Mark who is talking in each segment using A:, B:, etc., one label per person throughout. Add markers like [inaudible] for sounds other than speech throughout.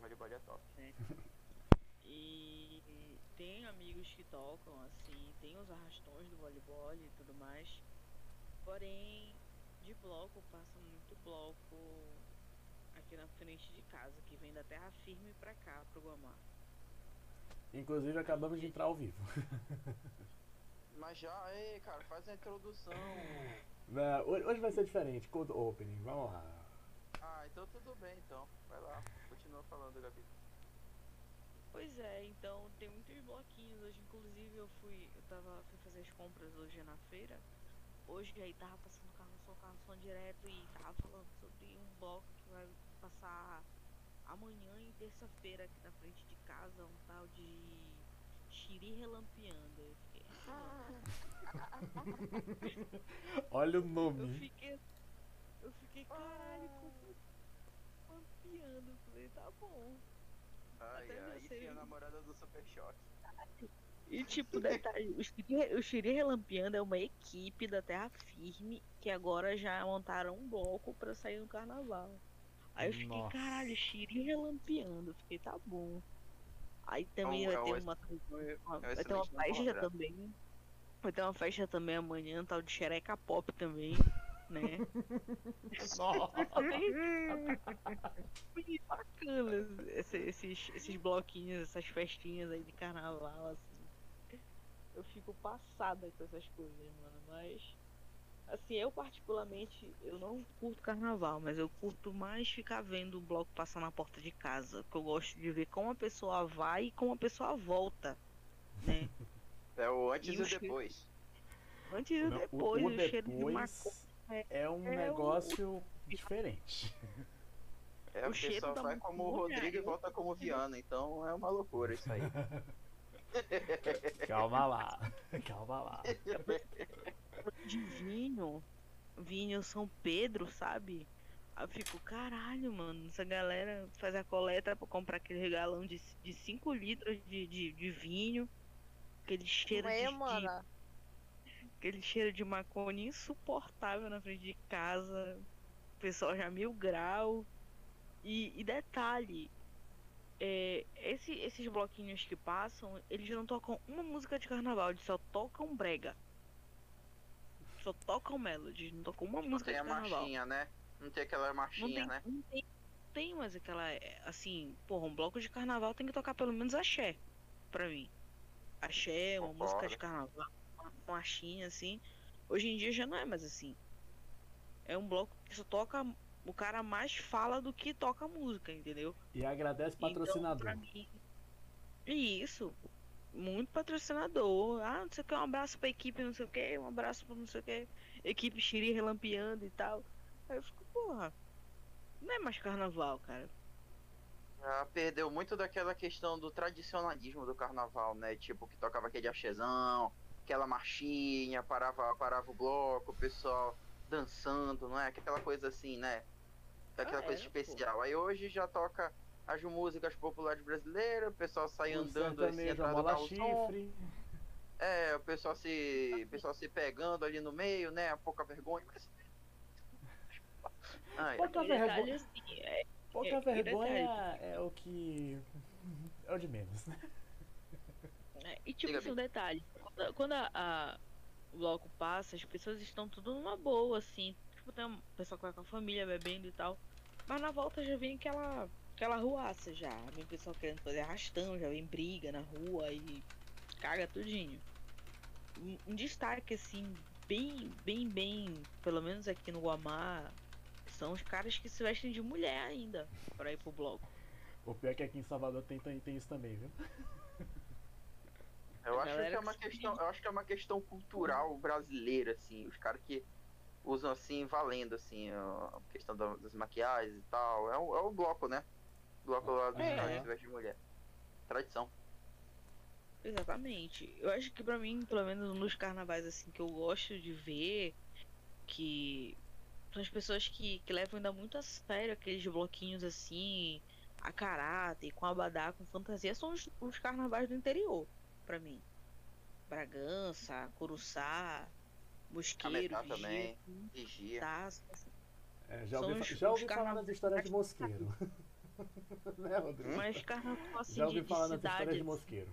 A: Voleibol é top.
B: E tem amigos que tocam, assim, tem os arrastões do voleibol e tudo mais. Porém, de bloco passa muito bloco aqui na frente de casa, que vem da terra firme pra cá, pro Guamá.
C: Inclusive acabamos de entrar ao vivo. [laughs]
A: Mas já, ei, cara, faz a introdução.
C: Não, hoje hoje vai ser diferente, cold opening, vamos lá.
A: Ah, então tudo bem, então. Vai lá, continua falando, Gabi.
B: Pois é, então tem muitos bloquinhos. Hoje, inclusive, eu fui. Eu tava fui fazer as compras hoje na feira. Hoje aí tava passando carro som, carro som direto e tava falando sobre um bloco que vai passar amanhã e terça-feira aqui na frente de casa, um tal de Xiri relampeando. Eu fiquei. [laughs]
C: Olha o
B: Eu
C: nome.
B: fiquei. Eu fiquei, caralho, como Eu falei, tá bom.
A: Ai,
B: Até
A: ai, a namorada do Super Choque.
B: E tipo, detalhe, o Xiri, o Xiri Relampeando é uma equipe da Terra Firme que agora já montaram um bloco pra sair no carnaval. Aí eu fiquei,
C: Nossa.
B: caralho, Xiri Relampeando. Eu fiquei, tá bom. Aí também
A: É um-
B: vai
A: é
B: ter
A: um
B: uma, uma-
A: um
B: vai ter uma festa também. Vai ter uma festa também amanhã, tal de Xereca Pop também, né? [laughs] Bem [laughs] bacanas esse- esses, esses bloquinhos, essas festinhas aí de carnaval, assim. Eu fico passada com essas coisas, mano. Mas, assim, eu particularmente, eu não curto carnaval, mas eu curto mais ficar vendo o bloco passar na porta de casa. Que eu gosto de ver como a pessoa vai e como a pessoa volta, né? [laughs]
A: É o antes
B: E
A: e, depois.
B: Antes e depois,
C: o,
B: o,
C: o
B: cheiro de maconha.
C: É um
B: é o-
C: negócio diferente.
A: É,
B: O
A: o, pessoal vai como o Rodrigo e volta como o Viana, então é uma loucura isso aí. [laughs]
C: Calma lá. Calma lá.
B: de vinho, vinho São Pedro, sabe? Aí eu fico, caralho, mano, essa galera faz a coleta pra comprar aquele galão de 5 litros de, de, de vinho, aquele cheiro de, de-
D: mano.
B: Aquele cheiro de maconha insuportável na frente de casa, o pessoal já mil grau. E, e detalhe, é, esse- esses bloquinhos que passam, eles não tocam uma música de carnaval, eles só tocam brega. Só tocam melody, não tocam uma
A: Não
B: música
A: tem
B: de
A: a
B: carnaval.
A: marchinha, né? Não tem aquela
B: Não
A: marchinha,
B: tem,
A: né?
B: não tem, não tem mais aquela. é, Assim, porra, um bloco de carnaval tem que tocar pelo menos axé, pra mim. Axé, uma
A: Concordo.
B: música de carnaval, uma marchinha, assim. Hoje em dia já não é mais assim. É um bloco que só toca. O cara mais fala do que toca música, entendeu?
C: E agradece
B: Então,
C: patrocinador.
B: pra mim. Isso. Muito patrocinador. Ah, não sei o que, um abraço pra equipe, não sei o que, um abraço pra não sei o que. Equipe Xiri relampeando e tal. Aí eu fico, porra. Não é mais carnaval, cara.
A: Já perdeu muito daquela questão do tradicionalismo do carnaval, né? Tipo, que tocava aquele axezão, aquela marchinha, parava, parava o bloco, o pessoal dançando, não é? Aquela coisa assim, né? Aquela
B: Ah,
A: coisa
B: é, pô.
A: especial. Aí hoje já toca as músicas populares brasileiras, o pessoal sai
C: O
A: andando assim
C: sertanejo
A: atrás do
C: mola
A: carro som.
C: chifre.
A: É, o pessoal se. o pessoal se pegando ali no meio, né? A pouca vergonha. Mas... [laughs] Ai,
C: Pouca vergonha,
B: assim, é,
C: pouca
B: e
C: vergonha é o que. É o de menos, né?
B: É, e tipo
A: Diga,
B: assim, um detalhe, quando, a, a- o bloco passa, as pessoas estão tudo numa boa, assim. Tipo, tem um pessoal que vai com a família bebendo e tal. Mas na volta já vem aquela, aquela ruaça já. Vem o pessoal querendo fazer arrastão, já vem briga na rua e caga tudinho. Um, um destaque, assim, bem, bem, bem, pelo menos aqui no Guamá, são os caras que se vestem de mulher ainda pra ir pro bloco.
C: O pior é que aqui em Salvador tem, tem, tem isso também, viu? [laughs]
A: Eu acho que é uma
B: que
A: questão, eu acho que é uma questão cultural brasileira, assim, os caras que usam assim, valendo, assim, a questão da- das maquiagens e tal. É o, é o bloco, né? O bloco lá dos
B: É.
A: Veste de mulher. Tradição.
B: Exatamente. Eu acho que pra mim, pelo menos nos carnavais assim que eu gosto de ver, que são as pessoas que, que levam ainda muito a sério aqueles bloquinhos assim, a caráter, com abadá, com fantasia, são os, os carnavais do interior, pra mim. Bragança, Curuçá, Mosqueiro,
A: Cametá
B: Vigia,
A: também. Vigia.
B: Taça.
C: É, já ouvi,
B: os-
C: já
B: os
C: ouvi falar das histórias de mosqueiro. [laughs] né, Rodrigo?
B: Mas carnaval assim
C: Já ouvi
B: de, de
C: falar nessa história
B: cidade.
C: de mosqueiro.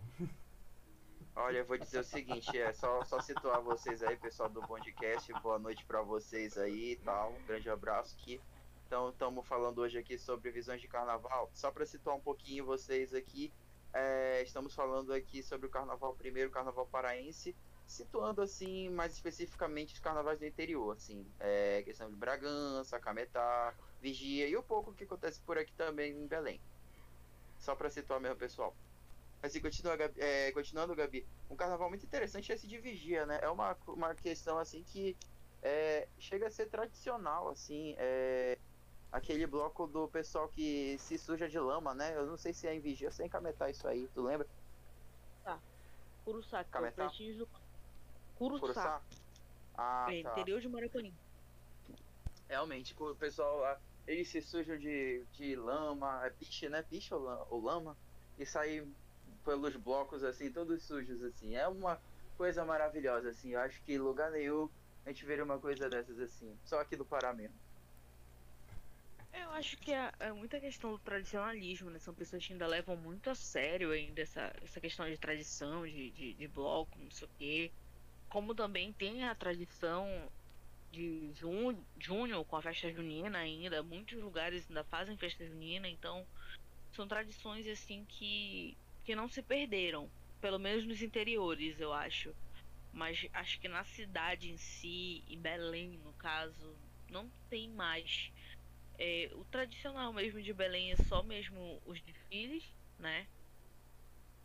A: Olha, eu vou dizer o seguinte, é só, só situar vocês aí, pessoal do Bondcast, boa noite pra vocês aí e tal, um grande abraço aqui. Então, estamos falando hoje aqui sobre visões de carnaval. Só para situar um pouquinho vocês aqui, é, estamos falando aqui sobre o carnaval primeiro, carnaval paraense, situando assim, mais especificamente os carnavais do interior, assim, é, questão de Bragança, Cametá, Vigia e o pouco que acontece por aqui também em Belém. Só para situar mesmo, pessoal. Assim, continua, Gabi- é, continuando, Gabi, um carnaval muito interessante é esse de vigia, né? É uma, uma questão, assim, que é, chega a ser tradicional, assim, é, aquele bloco do pessoal que se suja de lama, né? Eu não sei se é em vigia ou se é em isso aí, tu lembra?
B: Curuçá, que é o do Curuçá,
A: Curuçá? Ah,
B: é,
A: tá.
B: interior de Maraconim.
A: Realmente, o pessoal lá, eles se sujam de, de lama, é piche, né? Piche ou la- ou lama, e saem pelos blocos, assim, todos sujos, assim. É uma coisa maravilhosa, assim. Eu acho que em lugar nenhum a gente veria uma coisa dessas, assim. Só aqui do Pará mesmo.
B: Eu acho que é, é muita questão do tradicionalismo, né? São pessoas que ainda levam muito a sério ainda essa, essa questão de tradição, de, de, de bloco, não sei o quê. Como também tem a tradição de junho, junho com a festa junina ainda. Muitos lugares ainda fazem festa junina, então são tradições assim que, que não se perderam. Pelo menos nos interiores, eu acho. Mas acho que na cidade em si, em Belém, no caso, não tem mais. É, o tradicional mesmo de Belém é só mesmo os desfiles, né?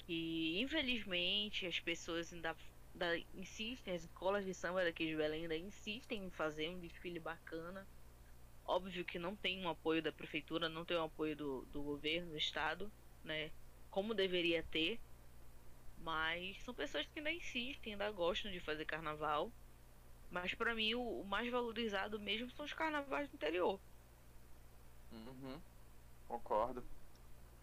B: E infelizmente as pessoas ainda, ainda insistem, as escolas de samba daqui de Belém ainda insistem em fazer um desfile bacana. Óbvio que não tem um apoio da prefeitura, não tem um apoio do, do governo, do estado, né? Como deveria ter. Mas são pessoas que ainda insistem, ainda gostam de fazer carnaval. Mas pra mim o, o mais valorizado mesmo são os carnavais do interior.
A: Uhum, concordo.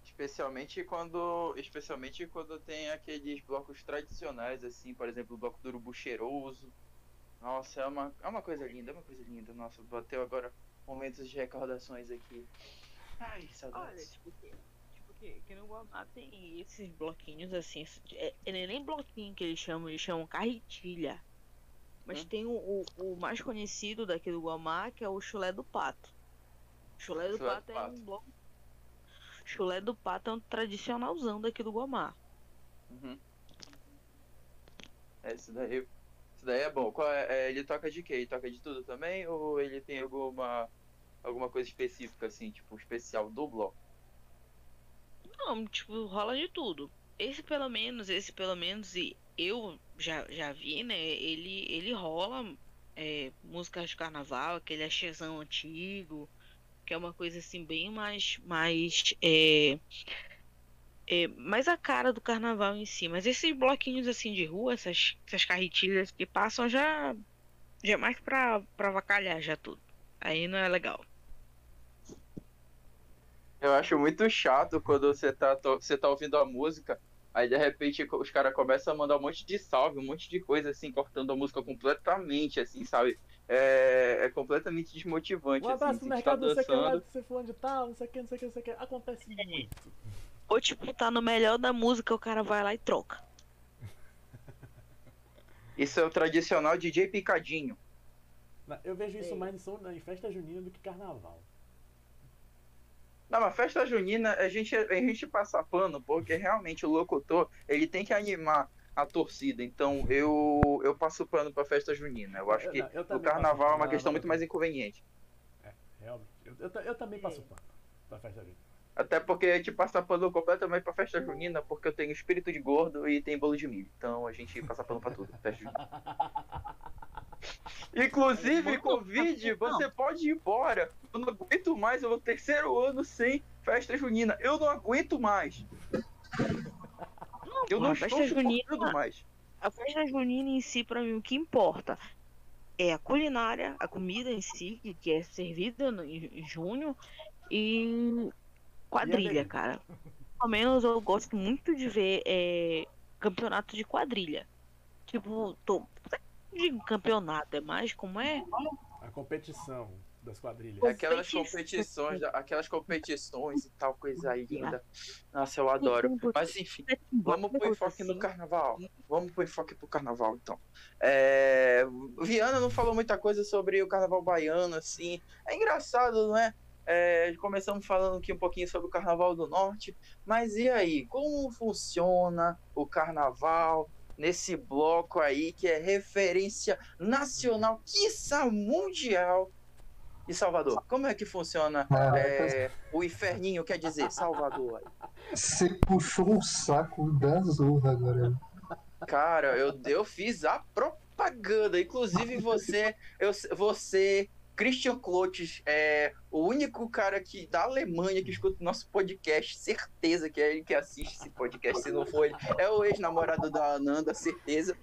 A: Especialmente quando, especialmente quando tem aqueles blocos tradicionais, assim, por exemplo, o bloco do urubu cheiroso. Nossa, é uma, é uma coisa linda, é uma coisa linda. Nossa, bateu agora momentos de recordações aqui. Ai,
B: Olha,
A: saudades.
B: tipo, que, tipo que, que no Guamá tem esses bloquinhos assim. É, é nem bloquinho que eles chamam, eles chamam carretilha. Mas
A: Hum.
B: tem o, o, o mais conhecido daqui do Guamá, que é o chulé do pato. Chulé do
A: Chulé do
B: pato é um bloco. Chulé do pato é um tradicionalzão daqui do Guamá.
A: Uhum. É, Esse daí, esse daí é bom. Qual é, é, ele toca de quê? Ele toca de tudo também? Ou ele tem alguma, alguma coisa específica, assim, tipo, especial do bloco?
B: Não, tipo, rola de tudo. Esse pelo menos, esse pelo menos, e eu já, já vi, né? Ele, ele rola é, músicas de carnaval, aquele axezão antigo, que é uma coisa assim bem mais, mais, é, é, mais a cara do carnaval em si. Mas esses bloquinhos assim de rua, essas, essas carretilhas que passam já, já é mais pra, pra avacalhar já tudo. Aí não é legal.
A: Eu acho muito chato quando você tá, você tá ouvindo a música, aí de repente os caras começam a mandar um monte de salve, um monte de coisa assim, cortando a música completamente, assim, sabe? É, é completamente desmotivante,
C: Um abraço
A: assim,
C: no
A: você tá
C: mercado, não sei o que lá,
A: dançando.
C: você fulano de tal, não sei o que, não sei o que, não sei o que. Acontece muito.
B: Ou tipo, tá no melhor da música, o cara vai lá e troca.
A: Isso é o tradicional DJ Picadinho.
C: Eu vejo isso mais em, em festa junina do que carnaval.
A: Não, mas festa junina, a gente, a gente passa pano, porque realmente o locutor, ele tem que animar a torcida. Então eu, eu passo pano pra festa junina. Eu acho
C: Eu-
A: que
C: eu
A: o carnaval é uma questão muito mais inconveniente.
C: Realmente. Eu, eu, eu também passo pano pra festa junina.
A: Até porque a gente passa pano completamente pra festa junina, porque eu tenho espírito de gordo e tem bolo de milho. Então a gente passa pano pra tudo. Festa junina. [laughs] Inclusive, Covid, você pode ir embora. Eu não aguento mais, o meu terceiro ano sem festa junina. Eu não aguento mais. Eu não
B: a
A: estou
B: junina-
A: mais.
B: A festa junina em si, pra mim, o que importa é a culinária, a comida em si, que- é servida no- em junho, e quadrilha,
C: bebida.
B: cara. Pelo menos eu gosto muito de ver é, campeonato de quadrilha. Tipo, tô. Digo campeonato, é mais como é?
C: A competição. das quadrilhas.
A: Aquelas
B: Competição.
A: competições, aquelas competições e tal, coisa aí linda. Nossa, eu adoro. Mas enfim, vamos pro enfoque no carnaval. Vamos pro enfoque pro carnaval, então. É... Viana não falou muita coisa sobre o carnaval baiano, assim. É engraçado, não é? É, começamos falando aqui um pouquinho sobre o Carnaval do Norte, mas e aí, como funciona o Carnaval nesse bloco aí que é referência nacional, quiçá mundial de Salvador? Como é que funciona é, o inferninho, quer dizer, Salvador?
E: Você puxou um saco da zorra agora.
A: Cara, eu, eu fiz a propaganda, inclusive você, eu, você Christian Klotz é o único cara que da Alemanha que escuta o nosso podcast, certeza que é ele que assiste esse podcast, se não for ele, é o ex-namorado da Ananda, certeza.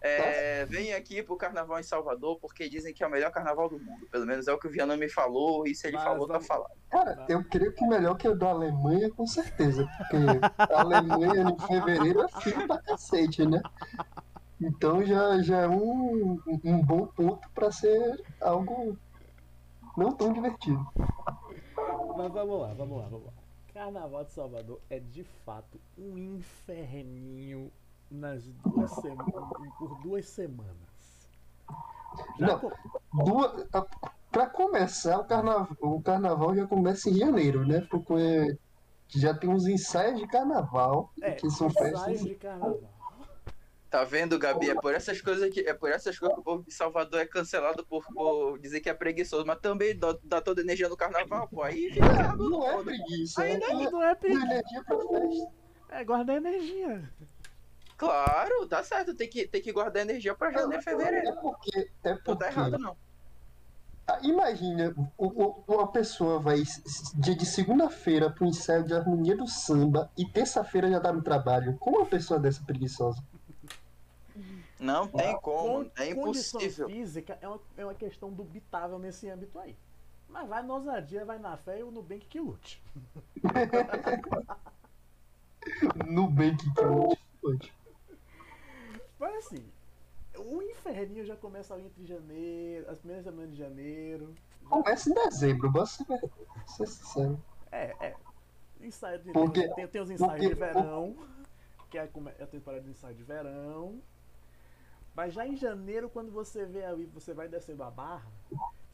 A: É, vem aqui pro carnaval em Salvador, porque dizem que é o melhor carnaval do mundo. Pelo menos é o que o Viana me falou, e se ele
C: Mas
A: falou, tá falado.
E: Cara, eu creio que melhor que o da Alemanha, com certeza. Porque a Alemanha em fevereiro é frio pra cacete, né? Então já, já é um, um bom ponto pra ser algo não tão divertido.
C: Mas vamos lá, vamos lá, vamos lá. Carnaval de Salvador é de fato um inferninho nas duas por duas semanas. Já
E: Não. Duas, pra começar, o carnaval, o carnaval já começa em janeiro, né? Porque já tem uns ensaios de carnaval,
C: é,
E: que são
C: ensaios
E: festas.
C: de carnaval.
A: Tá vendo, Gabi? É por essas coisas que é por essas coisas que o povo de Salvador é cancelado por, por dizer que é preguiçoso, mas também dá, dá toda a energia no carnaval, pô. Aí fica errado,
E: Não é
A: foda.
E: preguiça, é
A: Ainda
E: uma
C: Não é perigo,
E: energia pra festa.
C: é guardar energia.
A: Claro, tá certo. Tem que, tem que guardar energia pra janeiro e fevereiro.
E: É porque. É
A: Não tá
E: porque
A: errado, não.
E: Ah, Imagina, o- o- uma pessoa vai dia de segunda-feira pro ensaio de harmonia do samba e terça-feira já tá no trabalho. Como uma pessoa dessa preguiçosa?
A: Não tem como.
C: Con-
A: É
C: Condição
A: impossível.
C: física é uma, é uma questão dubitável nesse âmbito aí. Mas vai na ousadia, vai na fé e o Nubank que lute. [laughs]
E: Nubank que fode.
C: Mas assim, o inferninho já começa ali entre janeiro, as primeiras semanas de janeiro. Já-
E: Começa em dezembro, vou ser, ser sincero.
C: É, é. Ensaio de,
E: Porque-
C: tem, tem, os ensaios
E: porque-
C: de verão, que é é a temporada de ensaio de verão. Mas já em janeiro, quando você vê ali, você vai descendo a barra,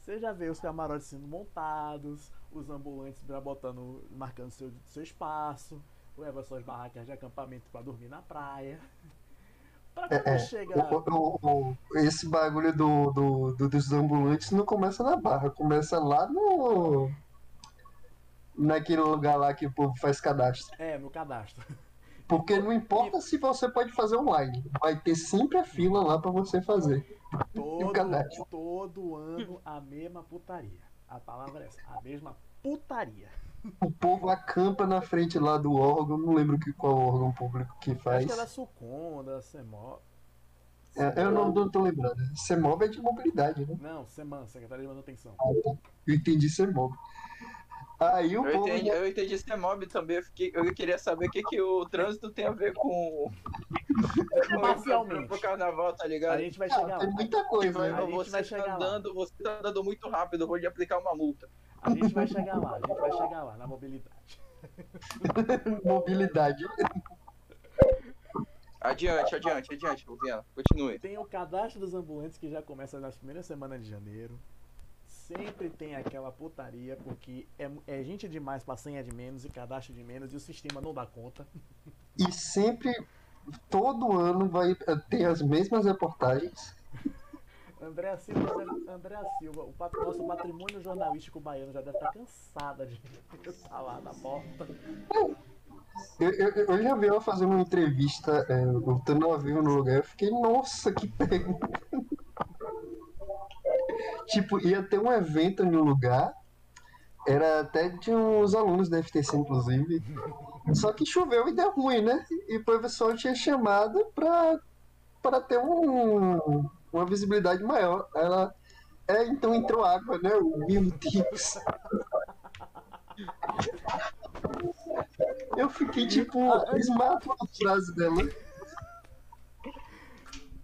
C: você já vê os camarotes sendo montados, os ambulantes já botando, marcando seu, seu espaço, leva suas barracas de acampamento pra dormir na praia. [laughs] Pra quando
E: É,
C: chega.
E: O- o- o- esse bagulho do, do- do- dos ambulantes não começa na barra, começa lá no. Naquele lugar lá que o povo faz cadastro.
C: É, no cadastro. [laughs]
E: Porque não importa se você pode fazer online, vai ter sempre a fila lá pra você fazer.
C: Todo, todo ano a mesma putaria. A palavra é essa, a mesma putaria.
E: O povo acampa na frente lá do órgão, não lembro que, qual órgão público que
C: Acho
E: faz.
C: que é da Sucom, da Semó.
E: É, eu não, não tô lembrando. CEMOB é de mobilidade, né?
C: Não, Seman, Secretaria de Manutenção.
E: Eu entendi CEMOB. Aí o
A: Eu
E: povo.
A: entendi, eu entendi esse mob também. Eu, fiquei, eu queria saber o que, que o trânsito tem a ver com. com
C: Parcialmente.
A: pro carnaval, tá
C: A
A: ligado?
C: gente vai
E: Ah,
C: chegar
E: tem
C: lá.
E: muita
A: Que
E: coisa.
A: vai-
E: né?
C: a gente
A: você
C: vai
A: tá
C: chegar lá.
A: andando, você tá andando muito rápido, eu vou lhe aplicar uma multa.
C: A gente vai chegar lá, a gente vai chegar lá, na mobilidade. [laughs]
E: Mobilidade.
A: Adiante, adiante, adiante, Viana. Continue.
C: Tem o cadastro dos ambulantes que já começa nas primeiras semanas de janeiro. Sempre tem aquela putaria, porque é, é gente demais pra senha de menos e cadastro de menos e o sistema não dá conta. [laughs]
E: E sempre, todo ano, vai ter as mesmas reportagens. [laughs]
C: André Silva, Silva, o pat- nosso patrimônio jornalístico baiano já deve estar cansada de estar [laughs] lá na porta.
E: Eu, eu, eu já vi ela fazendo uma entrevista, é, voltando ao vivo no lugar, eu fiquei, nossa, que pergunta. Tipo, ia ter um evento no lugar, era até de uns alunos da FTC, inclusive. Só que choveu e deu ruim, né? E o professor tinha chamado pra, pra ter um, uma visibilidade maior. Ela. É, então entrou água, né? Meu Deus. Eu fiquei tipo, esmato a frase dela.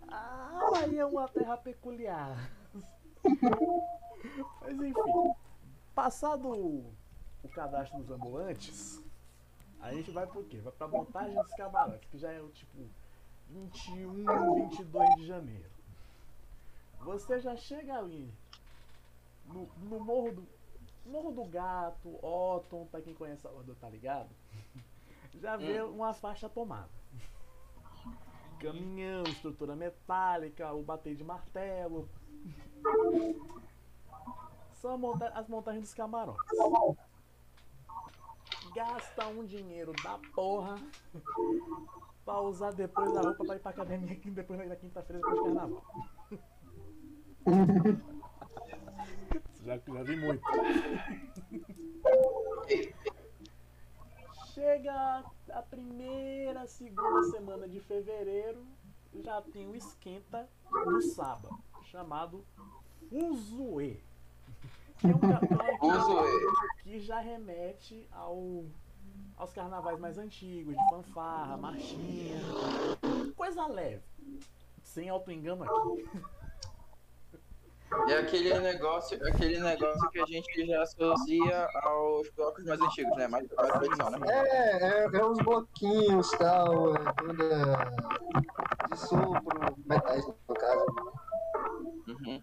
C: Ah, aí é uma terra peculiar. Mas enfim, passado o cadastro dos ambulantes, a gente vai pro quê? Vai pra montagem dos camarotes, que já é o tipo 21, 22 de janeiro. Você já chega ali no, no Morro do Morro do Gato, Otton, pra quem conhece Salvador tá ligado? Já vê uma faixa tomada. Caminhão, estrutura metálica, o bater de martelo. São monta- as montagens dos camarotes. Gasta um dinheiro da porra pra usar depois a roupa pra ir pra academia aqui depois da quinta-feira depois do carnaval. [laughs] já, já vi muito. Chega a primeira, segunda semana de fevereiro, já tem o esquenta do sábado, chamado Uzuê. Que é um ca- que é
F: Uzuê.
C: que já remete ao, aos carnavais mais antigos, de fanfarra, marchinha, coisa leve, sem auto-engano aqui. [laughs]
A: É aquele negócio, aquele negócio que a gente já associa aos blocos mais antigos, né? Mais mais tradição, né?
E: É, é, é uns bloquinhos tal, é banda de sopro, metais no caso,
A: Uhum.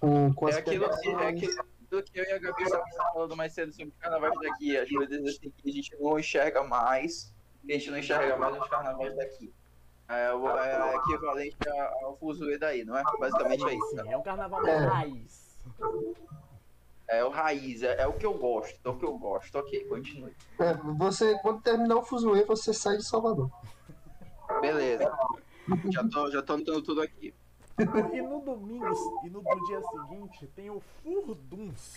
E: com, com
A: É aquilo, que, é aquilo que eu e a Gabi estavam falando mais cedo sobre carnavais daqui. As coisas assim que a gente não enxerga mais, que a gente não enxerga mais nos carnavais daqui. É, o- é equivalente ao fuzuê daí, não é? Basicamente é isso. Né?
C: é um carnaval
E: É.
C: raiz.
A: É o raiz, é, é o que eu gosto, é o que eu gosto. Ok, continue.
E: É, você, quando terminar o fuzuê, você sai de Salvador.
A: Beleza. Já tô, já tô anotando tudo aqui.
C: E no domingo, e no, no dia seguinte, tem o Furdunço.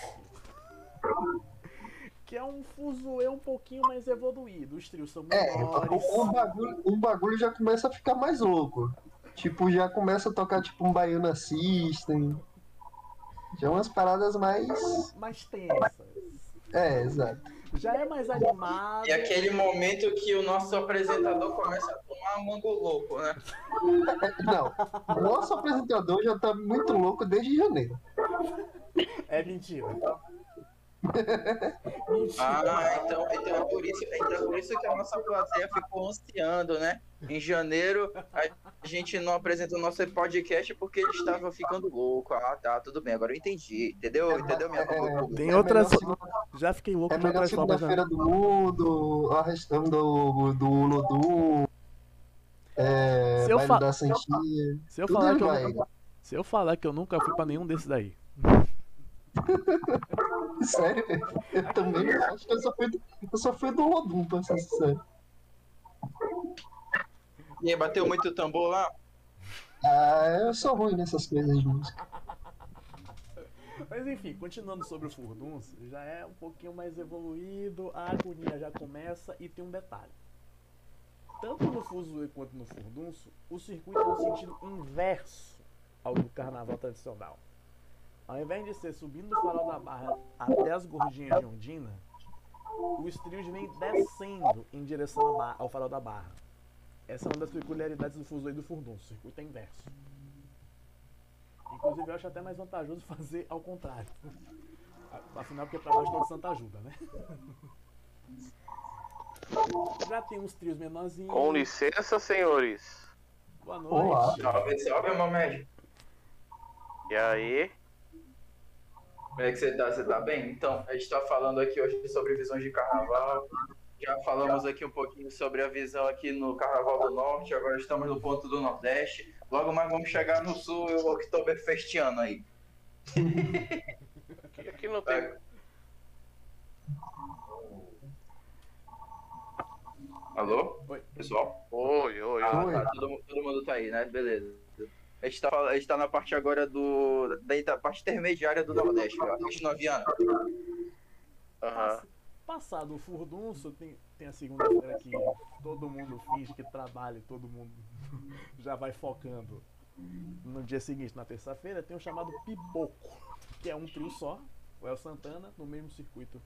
C: Que é um fuzuê um pouquinho mais evoluído. Os trios são
E: É,
C: menores.
E: o, o bagulho, o bagulho já começa a ficar mais louco. Tipo, já começa a tocar tipo um Baiana System. Já umas paradas mais.
C: mais tensas.
E: É, exato.
C: Já é mais animado.
A: E aquele momento que o nosso apresentador começa a tomar mango louco, né?
E: Não, o nosso apresentador já tá muito louco desde janeiro.
C: É mentira. mentira.
A: Ah, então, então, é por isso, então é por isso que a nossa plateia ficou ansiando, né? Em janeiro, a gente não apresentou o nosso podcast porque ele estava ficando louco. Ah, tá, tudo bem, agora eu entendi. Entendeu? Entendeu minha
E: É,
C: Tem
E: é
C: outras.
E: segunda-
C: Já fiquei louco
E: É melhor
C: outras formas. né?
E: segunda-feira do mundo, a questão do, do Lodum, é,
C: Se eu fa-
E: da Santinha.
C: Se eu,
E: Tudo
C: falar
E: ele
C: que eu,
E: vai.
C: nunca- se eu falar que eu nunca fui pra nenhum desses daí. [laughs]
E: Sério, eu também acho que eu só fui do, eu só fui do Lodum, pra ser sincero.
A: E bateu muito tambor lá?
E: Ah, eu sou ruim nessas coisas de música.
C: Mas enfim, continuando sobre o Furdunço, já é um pouquinho mais evoluído, a agonia já começa e tem um detalhe. Tanto no Fuzue quanto no Furdunço, o circuito é no sentido inverso ao do carnaval tradicional. Ao invés de ser subindo do farol da barra até as gordinhas de Ondina, os trios vêm descendo em direção ao farol da barra. Essa é uma das peculiaridades do Fuzue e do Furdunço, o circuito é inverso. Inclusive eu acho até mais vantajoso [laughs] fazer ao contrário. Afinal, porque pra baixo todo santo ajuda, né? [laughs] Já tem uns trios menorzinhos.
G: Com licença, senhores.
C: Boa
E: Olá.
C: noite.
A: Salve, salve, meu médico.
G: E aí?
A: Como é que você tá? Você tá bem? Então, a gente tá falando aqui hoje sobre visões de carnaval. Já falamos aqui um pouquinho sobre a visão aqui no Carnaval do Norte, agora estamos no ponto do Nordeste. Logo mais vamos chegar no Sul e o Oktoberfestiano aí.
G: Aqui, [laughs] aqui não tem.
A: Alô?
C: Oi.
A: Pessoal?
G: Oi, oi,
A: Ah,
G: oi.
A: Tá, todo, todo mundo tá aí, né? Beleza. A gente tá, a gente tá na parte agora do. Da, da parte intermediária do Nordeste, ó. Noviana.
G: Aham.
C: Passado o furdunço, tem, tem a segunda-feira que todo mundo finge que trabalha e todo mundo [laughs] já vai focando. No dia seguinte, na terça-feira, tem o chamado Pipoco, que é um trio só, o El Santana, no mesmo circuito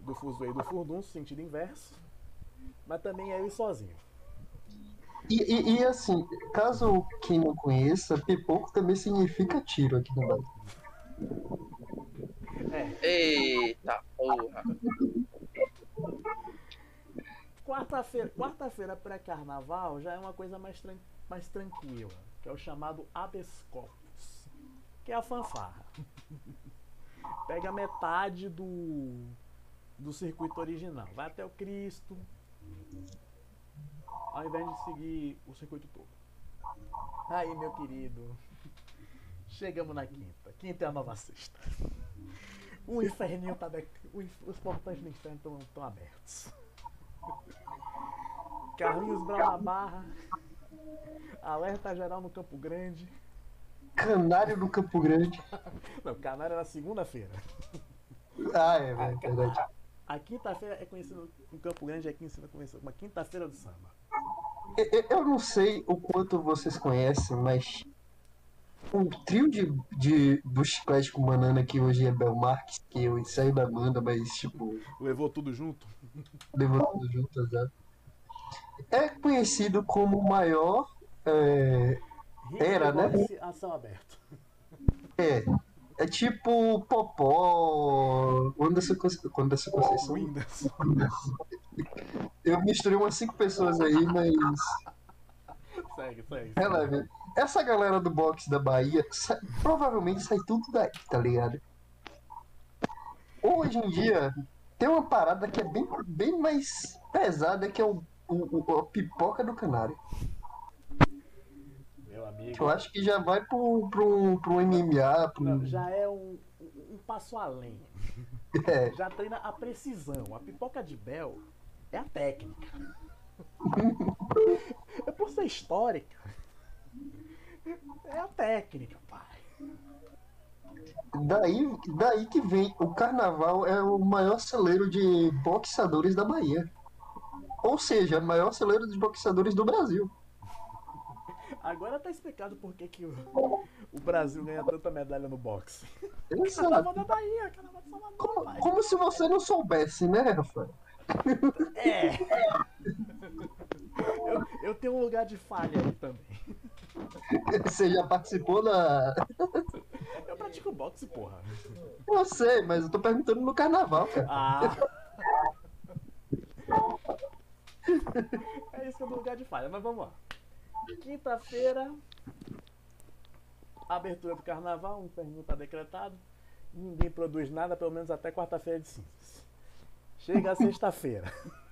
C: do Fuzue e do Furdunço, sentido inverso, mas também é ele sozinho.
E: E, e- e, assim, caso quem não conheça, pipoco também significa tiro aqui no Brasil.
C: É,
A: Eita porra. [laughs]
C: quarta-feira, quarta-feira pré-carnaval já é uma coisa mais, tran- mais tranquila, que é o chamado habeas que é a fanfarra. [laughs] Pega metade do do circuito original, vai até o Cristo, ao invés de seguir o circuito todo. Aí, meu querido, chegamos na quinta. Quinta é a nova sexta. O inferninho tá inf- Os portões do inferno estão abertos. [laughs] Carlinhos Brau na barra. Alerta geral no Campo Grande.
E: Canário do Campo Grande.
C: Não, Canário era segunda-feira.
E: Ah, é verdade.
C: A quinta-feira é conhecida no Campo Grande, é conhecida como uma quinta-feira do samba.
E: Eu- não sei o quanto vocês conhecem, mas o trio de, de do chiclete com banana que hoje é Belmarx, que eu saí da banda, mas tipo,
C: Levou tudo junto?
E: levou tudo junto já. É conhecido como o maior. É, Era, né?
C: Hitbox A céu aberto.
E: é, é tipo Popó, Anderson Conce- Anderson Conceição.
C: Windows.
E: Eu misturei umas cinco pessoas aí, mas.
C: segue, segue.
E: Releve. Essa galera do boxe da Bahia sa- provavelmente sai tudo daí, tá ligado? Hoje em dia tem uma parada que é bem, bem mais pesada que é o, o- o- a pipoca do canário.
C: Meu amigo.
E: Eu acho que já vai pro, pro, pro MMA, pro.
C: Não, já é um, um- passo além. [laughs]
E: É,
C: Já treina a precisão. A pipoca de Bel é a técnica. É por ser histórica. É a técnica, pai.
E: daí, daí que vem. O carnaval é o maior celeiro de boxeadores da Bahia. Ou seja, o maior celeiro de boxeadores do Brasil.
C: Agora tá explicado por que, que o, o Brasil ganha tanta medalha no boxe.
E: Exato.
C: Carnaval da Bahia, carnaval de Salvador,
E: Como,
C: pai.
E: como se você não soubesse, né, Rafael?
C: É. Eu, eu tenho um lugar de falha aí também.
E: Você já participou da.
C: Eu pratico boxe, porra.
E: Eu sei, mas eu tô perguntando no carnaval, cara.
C: Ah. É isso que eu dou lugar de falha, mas vamos lá. Quinta-feira, abertura do carnaval, um inferno tá decretado. Ninguém produz nada, pelo menos até quarta-feira de cinzas. Chega a sexta-feira. [laughs]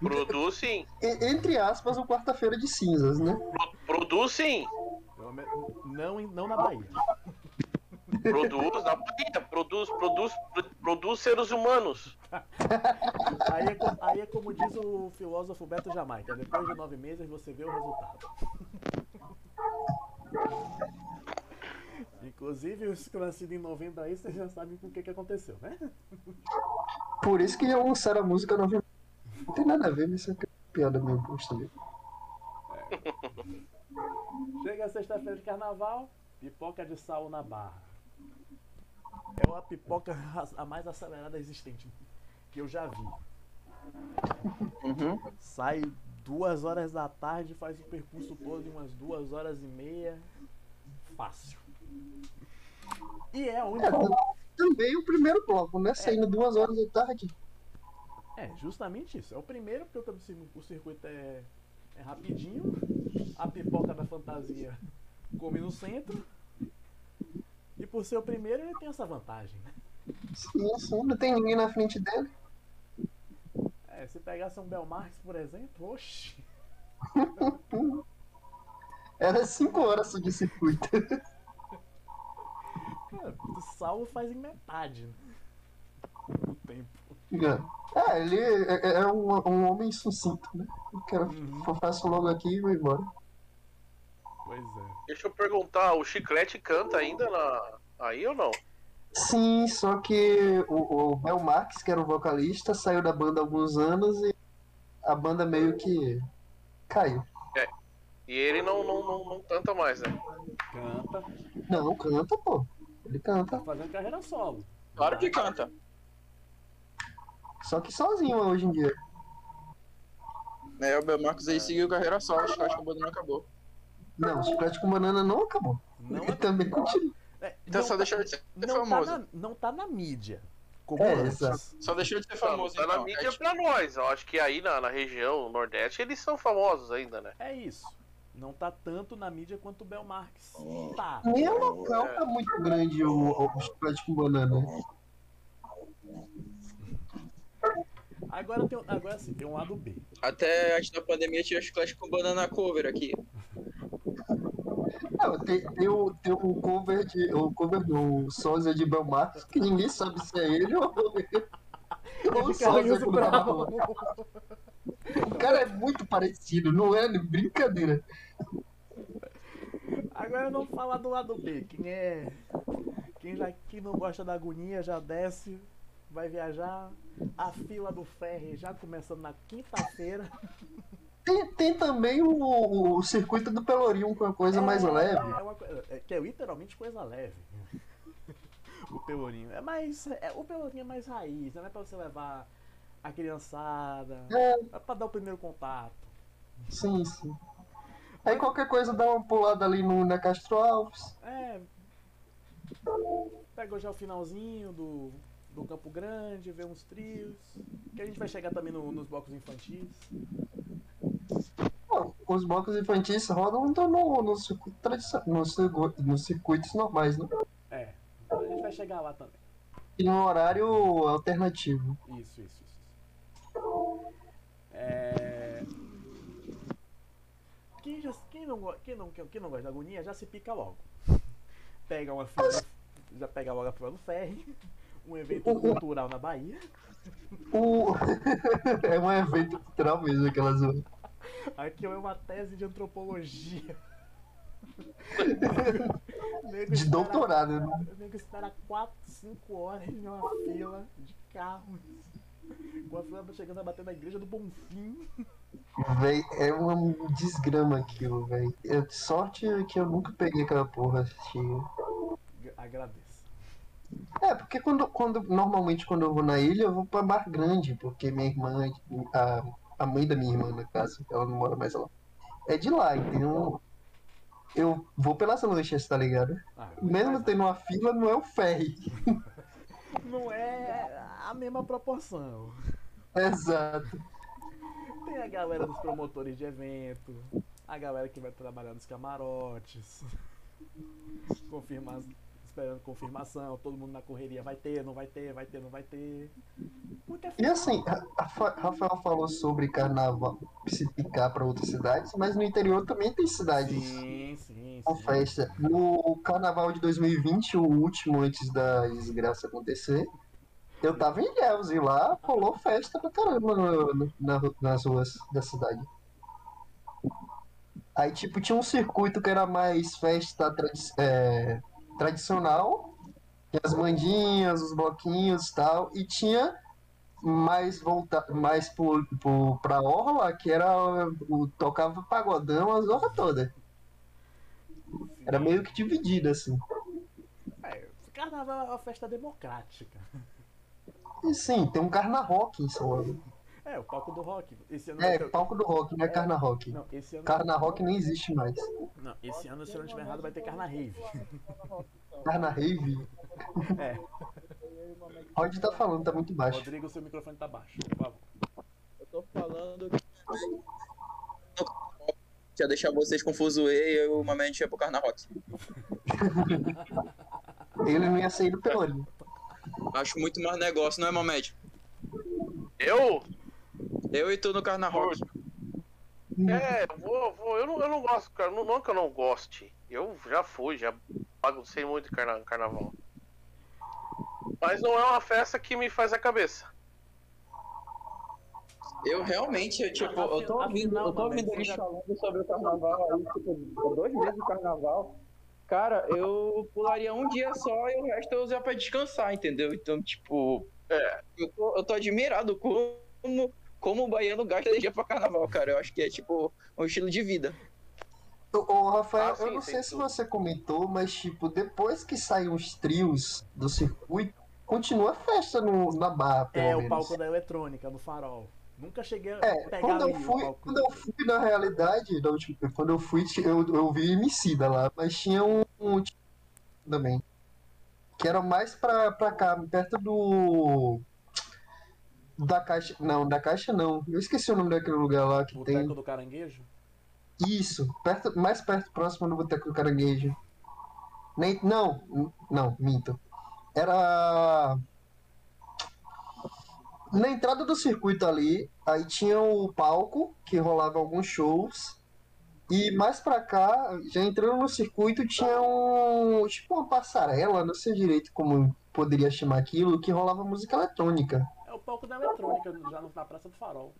G: Produz sim.
E: Entre aspas, o quarta-feira de cinzas, né?
G: Produz sim.
C: Não, não na Bahia.
G: Produz na Bahia. Produz, produz, pro- produz seres humanos. [laughs]
C: Aí é, co- aí é como diz o filósofo Beto Jamaica: depois de nove meses você vê o resultado. Inclusive, os que nascidos em novembro aí, vocês já sabem com o que, que aconteceu, né?
E: Por isso que já lançaram a música novamente. Não tem nada a ver, mas isso é piada meu gosto também.
C: Chega sexta-feira de carnaval, pipoca de sal na barra. É a pipoca [laughs] a mais acelerada existente que eu já vi.
F: Uhum.
C: Sai duas horas da tarde, faz o percurso todo em umas duas horas e meia. Fácil. E é onde.
E: É, tam- também o primeiro bloco, né? Saindo duas horas da tarde.
C: É, justamente isso. É o primeiro, porque cir- o circuito é, é rapidinho. A pipoca da fantasia come no centro. Por ser o primeiro, ele tem essa vantagem, né?
E: Sim, sim, não tem ninguém na frente dele.
C: É, se pegasse um Belmarx, por exemplo, oxi. [laughs]
E: Era cinco horas de circuito.
C: Cara, o Saulo faz em metade né? o tempo.
E: É, ele é, é um, um homem sucinto, né? Eu quero,
C: Uhum.
E: eu faço logo aqui e vou embora.
C: Pois é.
G: Deixa eu perguntar, o Chiclete canta ainda na... aí ou não?
E: Sim, só que o, o Bel Marx, que era o vocalista, saiu da banda há alguns anos e a banda meio que caiu.
G: E ele não, não, não, não canta mais, né?
C: Canta,
E: Não, canta, pô. Ele
C: tá
E: canta.
C: fazendo carreira solo.
A: Claro que canta.
E: Só que sozinho hoje em dia.
A: É, o Belmarcos aí seguiu carreira solo, acho que acho que o Bodo não acabou.
E: Não, o chiclete com banana não acabou.
C: Não, [laughs]
E: Ele também continua.
C: É,
A: Então
C: não
A: só
C: tá-
A: deixou de ser
C: não
A: famoso.
C: Tá na, não tá na mídia. Como
E: É,
C: antes.
A: Só deixou de ser famoso,
G: tá na
A: então.
G: mídia
A: É, tipo,
G: pra nós. Eu acho que aí na, na região Nordeste eles são famosos ainda, né?
C: É isso. Não tá tanto na mídia quanto o Belmarx tá.
E: Nem o local tá muito grande o, o chocolate com banana.
C: Agora tem, agora sim, tem um lado B.
H: Até antes da pandemia tinha chiclete com banana cover aqui.
E: Não, tem, tem, o, tem o cover de. O cover do sósia de Belmarx, que ninguém sabe se é ele ou. ou o
C: De
E: do
C: Brown.
E: Belmarx. O cara é muito parecido, não é brincadeira.
C: Agora vamos falar do lado B. Quem é. Quem, já, quem não gosta da agonia já desce, vai viajar. A fila do ferry já começando na quinta-feira. [laughs]
E: Tem, tem também o, o circuito do Pelourinho com a coisa mais
C: É,
E: leve.
C: É uma coisa, é, que é literalmente coisa leve. [laughs] o pelourinho. É mais. É, o pelourinho é mais raiz, não é pra você levar a criançada.
E: É.
C: É pra dar o primeiro contato.
E: Sim, sim. Aí qualquer coisa dá uma pulada ali no, na Castro Alves.
C: É. Pegou já o finalzinho do, do Campo Grande, vê uns trios. Que a gente vai chegar também no- nos blocos infantis.
E: Os blocos infantis rodam no, no, no circuito no nos circuitos normais, né?
C: É. A gente vai chegar lá também.
E: E no horário alternativo.
C: Isso, isso, isso. É... Quem, já, quem, não, quem, não, quem não gosta da agonia já se pica logo. Pega uma fila, já pega logo a fila do ferry, um evento cultural na Bahia.
E: O... [laughs] é um evento cultural mesmo, aquela zona.
C: Aqui é uma tese de antropologia. [laughs]
E: De doutorado, né?
C: O nego espera 4, 5 horas numa fila de carros. Com a fila chegando a bater na igreja do Bonfim.
E: Véi, é uma desgrama aquilo, velho. É sorte que eu nunca peguei aquela porra assistindo.
C: Agradeço.
E: É, porque quando, quando normalmente quando eu vou na ilha, eu vou pra Bar Grande, porque minha irmã, a, a mãe da minha irmã, no caso, ela não mora mais lá. É de lá, então eu vou pelas lanchas, tá ligado?
C: Ah,
E: Mesmo
C: mas
E: tendo uma fila, não é o ferry. [laughs]
C: não é a mesma proporção.
E: Exato.
C: Tem a galera dos promotores de evento, a galera que vai trabalhar nos camarotes, confirma, esperando confirmação, todo mundo na correria, vai ter, não vai ter, vai ter, não vai ter. Muita
E: E assim, Rafael falou sobre carnaval se picar pra outras cidades, mas no interior também tem cidades
C: Sim, sim,
E: com
C: sim.
E: festa. No carnaval de 2020, o último antes da desgraça acontecer, eu tava em Ilhéus e lá rolou festa pra caramba no- no- na- nas ruas da cidade. Aí, tipo, tinha um circuito que era mais festa é, tradicional, tinha as mandinhas, os bloquinhos e tal, e tinha mais volta mais pro, pro, pra orla, que era o tocava pagodão a zorra toda. Era meio que dividido, assim.
C: É, carnaval é uma festa democrática.
E: E sim, tem um Carna Rock em São Paulo.
C: É, o palco do rock. Esse ano
E: É,
C: ter-
E: palco do rock, não é
C: É.
E: Carna Rock.
C: Não, esse ano.
E: Carna Rock nem existe mais.
C: Não, esse ano, se eu não estiver errado, vai ter Carna Rave. [laughs]
E: Carna Rave.
C: É,
E: Rod tá falando, tá muito baixo.
C: Rodrigo, seu microfone tá baixo, por favor.
H: Eu tô falando que ia deixar vocês com Fuzue e o Mamãe ia pro Carna Rock. [laughs]
E: Ele não ia sair do Pelourinho.
H: Acho muito mais negócio, não é, Mamed?
G: Eu?
H: Eu e tu no Carna Rock.
G: É, vou, vou. Eu não, eu não gosto, cara. Não, não que eu não goste. Eu já fui, já baguncei muito em carna, carnaval. Mas não é uma festa que me faz a cabeça.
H: Eu realmente, eu, tipo, eu tô ouvindo, eu tô ouvindo eles falando sobre o carnaval aí, tipo, dois meses do carnaval. Cara, eu pularia um dia só e o resto eu usar pra descansar, entendeu? Então, tipo, é, eu tô, eu tô admirado como, como o baiano gasta energia pra carnaval, cara. Eu acho que é, tipo, um estilo de vida.
E: Ô, Rafael,
G: Ah, sim,
E: eu não sei se
G: dúvida.
E: você comentou, mas tipo, depois que saem os trios do circuito, continua a festa no, na barra, pelo
C: É, o
E: menos.
C: palco da eletrônica, no farol. Nunca cheguei a
E: É,
C: pegar
E: quando eu
C: o
E: fui,
C: palco.
E: quando eu fui na realidade, da última- quando eu fui, eu, eu vi Emicida lá, mas tinha um, um também. que era mais pra, pra cá, perto do. Da caixa. Não, da caixa não. Eu esqueci o nome daquele lugar lá que
C: Boteco
E: tem.
C: do Caranguejo?
E: Isso, perto, mais perto, próximo do Boteco do Caranguejo. Nem, não, não, minto. Era. Na entrada do circuito ali, aí tinha o palco que rolava alguns shows. E mais pra cá, já entrando no circuito, tinha um. Tipo uma passarela, não sei direito como poderia chamar aquilo, que rolava música eletrônica.
C: É o palco da eletrônica, já na Praça do Farol.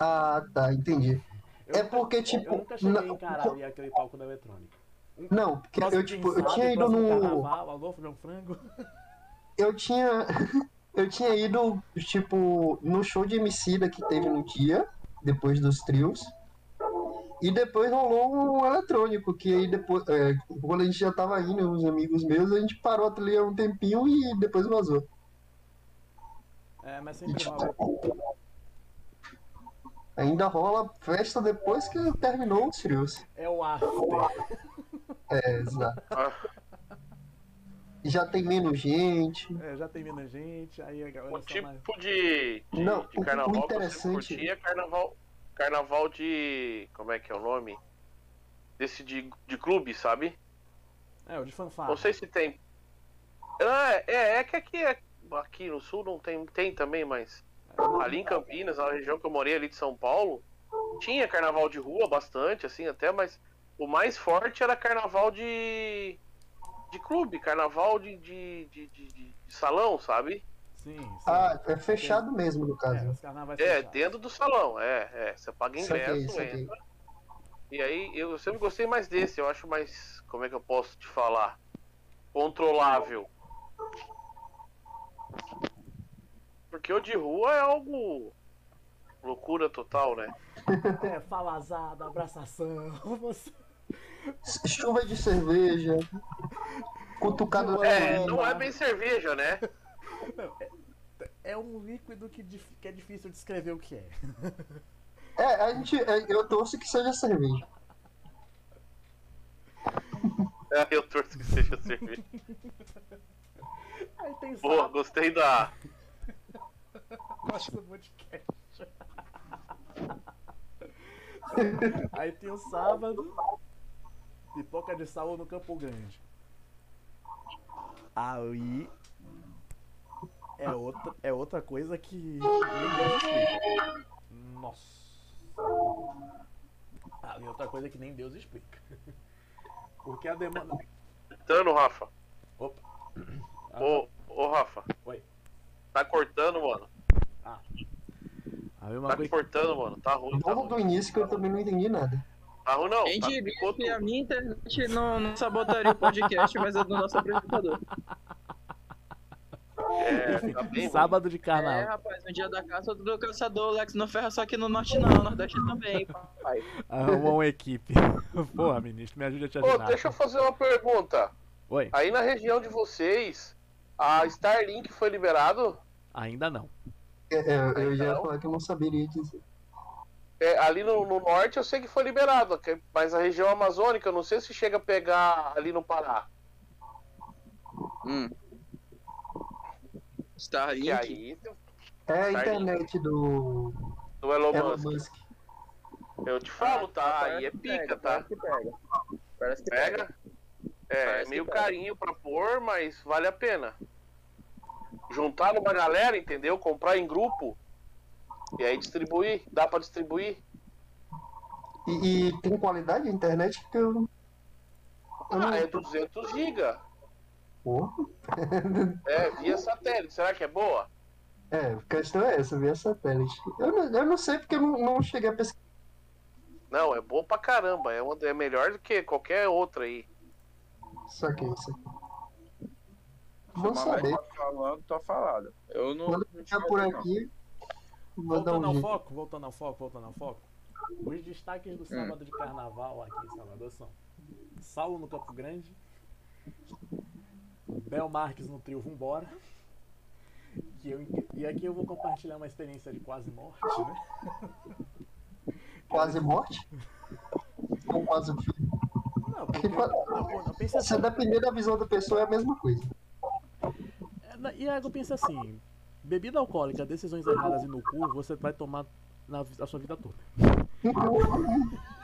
E: Ah, tá, entendi.
C: Eu
E: É
C: nunca-
E: porque, tipo,
C: Eu nunca cheguei a encarar ali aquele palco da eletrônica.
E: Não, porque eu, tipo, eu tinha ido no.
C: Carnaval, João Frango. [laughs]
E: Eu tinha. [laughs] Eu tinha ido, tipo, no show de Emicida que teve no dia, depois dos trios. E depois rolou um eletrônico, que aí depois. é, quando a gente já tava indo, uns amigos meus, a gente parou a trilha um tempinho e depois vazou.
C: É, mas sempre
E: tipo,
C: rola.
E: Ainda rola festa depois que terminou os trios.
C: É o after.
E: É, exato. Já tem menos gente.
C: É, já tem menos gente, aí a galera
G: o
C: só mais...
G: tipo de, de,
E: Não,
G: de
E: o- o
G: carnaval que eu
E: interessante-
G: é carnaval. Carnaval de. Como é que é o nome? Desse de, de clube, sabe?
C: É, o de fanfarra.
G: Não sei se tem. Ah, é, é que aqui, é- aqui no sul não tem, tem também, mas ali em Campinas, na região que eu morei ali de São Paulo, tinha carnaval de rua bastante, assim, até, mas o mais forte era carnaval de. de clube, carnaval de, de, de, de- de- de salão, sabe?
C: Sim, sim.
E: Ah, é fechado mesmo, no
C: É,
E: caso.
G: É,
C: fechados.
G: dentro do salão, é, é. Você paga ingresso,
E: saquei.
G: entra. E aí, eu sempre gostei mais desse, eu acho mais. Como é que eu posso te falar? Controlável. Porque o de rua é algo. loucura total, né?
C: É, falazada, abraçação, você...
E: Chuva de cerveja. Cutucada na
G: É, não é bem cerveja, né?
C: É um líquido que, que é difícil descrever o que é.
E: É, a gente, é, eu torço que seja cerveja.
G: É, eu torço que seja cerveja.
C: Aí tem
G: Boa, gostei da.
C: Gosto do podcast. Aí tem o sábado, pipoca de sal no Campo Grande. Aí é outra, é outra coisa que nem Deus explica. Nossa. Ali é outra coisa que nem Deus explica. Porque a demanda.
G: Cortando, Rafa.
C: Opa. Ah,
G: Ô, ô, Rafa.
C: Oi.
G: Tá cortando, mano.
C: A mesma
G: Tá
C: coisa.
G: cortando, mano. Tá ruim. Tá
E: Vamos do
G: ruim,
E: início que eu também não entendi nada.
G: tá ruim não.
H: Quem
G: Tá,
H: que a minha internet não, não sabotaria o podcast, mas é do nosso apresentador.
G: É, tá bem ruim.
C: Sábado de
H: É,
C: carnaval.
H: rapaz, um dia da caça, do caçador, o Lex não ferra só aqui no norte não, nordeste também, papai.
C: Arrumou uma equipe. [laughs] Porra, ministro, me ajude a te
G: Ô,
C: ajudar.
G: deixa eu fazer uma pergunta.
C: Oi,
G: Aí na região de vocês, a Starlink foi liberado?
C: ainda não.
E: É, é, eu já ia
G: Então?
E: falar que eu não saberia dizer.
G: É, ali no, no norte eu sei que foi liberado, mas a região amazônica eu não sei se chega a pegar ali no Pará.
H: Hum. Starlink.
G: E aí,
E: É a internet do
G: do Elon
E: Elon
G: Musk.
E: Musk.
G: Eu te falo, tá? Aí é pica,
H: pega,
G: tá?
H: Parece que pega. Parece que pega.
G: Pega. É,
H: Parece
G: meio carinho pra pôr, mas vale a pena. Juntar numa galera, entendeu? Comprar em grupo. E aí distribuir. Dá pra distribuir.
E: E, e tem qualidade a internet que eu. eu não-
G: Ah, é 200 GB.
E: Pô.
G: É, via satélite. Será que é boa?
E: É, a questão é essa, via satélite. Eu não, eu não sei porque eu não, não cheguei a pesquisar.
G: Não, é boa pra caramba. É, uma, é melhor do que qualquer outra aí.
E: Isso aqui, isso aqui.
H: Se Mamete
E: saber.
H: tá falando, tô falado. Eu não.
E: Quando
H: não
E: ficar por
H: não.
E: aqui, vou
C: Voltando
E: um
C: ao
E: jeito.
C: foco, voltando ao foco, voltando ao foco. Os destaques do sábado de carnaval aqui em Salvador são Saulo no Campo Grande, Bel Marques no trio Vambora. Que eu, e aqui eu vou compartilhar uma experiência de quase morte, né?
E: Quase morte? Ou quase fim?
C: Não, porque eu, eu pensei
E: Se
C: assim,
E: depender da visão da pessoa, é a mesma coisa.
C: E aí eu penso assim, bebida alcoólica, decisões erradas e no cu, você vai tomar na a sua vida toda. [laughs]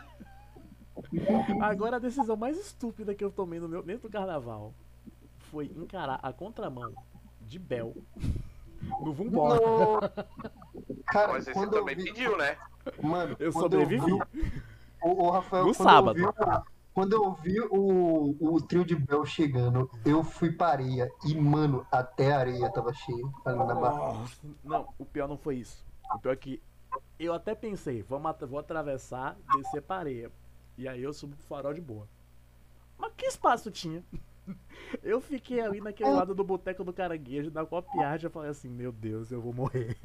C: Agora a decisão mais estúpida que eu tomei no meu, dentro do carnaval foi encarar a contramão de Bel no Vumbora.
G: Cara, Mas você também vi... pediu, né?
C: Mano, eu sobrevivi. Eu vi...
E: o, o, Rafael,
C: no sábado.
E: Eu vi, quando eu vi o, o trio de Bel chegando, eu fui pra areia. E, mano, até a areia tava cheia.
C: Não, o pior não foi isso. O pior é que eu até pensei, vamos, vou atravessar, descer pra areia. E aí eu subo pro farol de boa. Mas que espaço tinha? [laughs] Eu fiquei ali naquele lado do boteco do caranguejo, na copiagem, eu falei assim, meu Deus, eu vou morrer.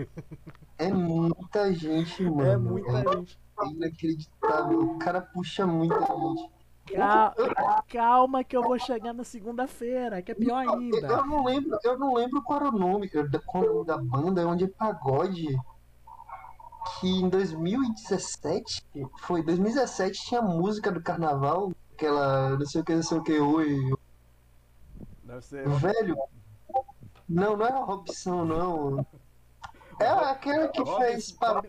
E: É muita gente, mano.
C: É muita é gente.
E: inacreditável. O cara puxa muita gente.
C: Calma, calma que eu vou chegar na segunda-feira, que é pior ainda.
E: Eu não lembro, eu não lembro qual era o nome da, da banda, é onde é pagode que em 2017, foi 2017 tinha música do carnaval, aquela não sei o que, não sei o que, oi.
C: Deve ser.
E: Velho. Não, não é a Robson, não. É aquela que fez para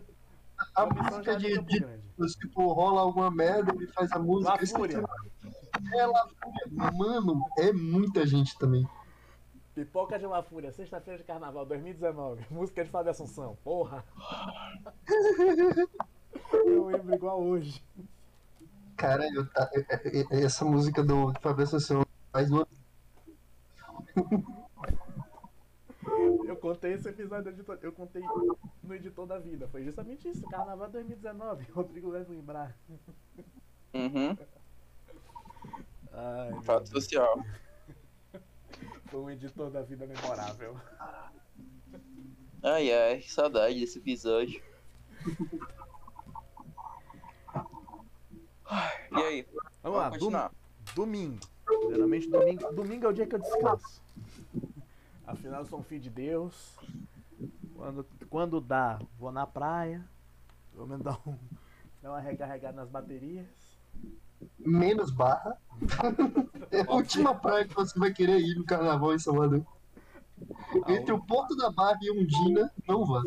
E: a música de, de, tipo, rola alguma merda, ele faz a música. Ela, mano, é muita gente também.
C: Pipoca de uma Fúria, sexta-feira de carnaval 2019. Música de Fábio Assunção. Porra! eu lembro igual hoje.
E: Cara, eu, essa música do Fábio Assunção faz uma.
C: Eu contei esse episódio editor, eu contei no editor da vida. Foi justamente isso, carnaval 2019. [laughs] Rodrigo deve lembrar.
H: Uhum.
C: Ai,
H: Fato social.
C: Foi um editor da vida memorável.
H: Ai ai, saudade desse episódio. E aí?
C: Vamos, lá, dom domingo. Geralmente domingo, domingo é o dia que eu descanso. Afinal, eu sou um filho de Deus. Quando, quando dá, vou na praia. Vou me dar, um, dar uma recarregada nas baterias
E: menos barra. é a última praia que você vai querer ir no carnaval em Salvador. Entre o Porto da Barra e Undina, não vá.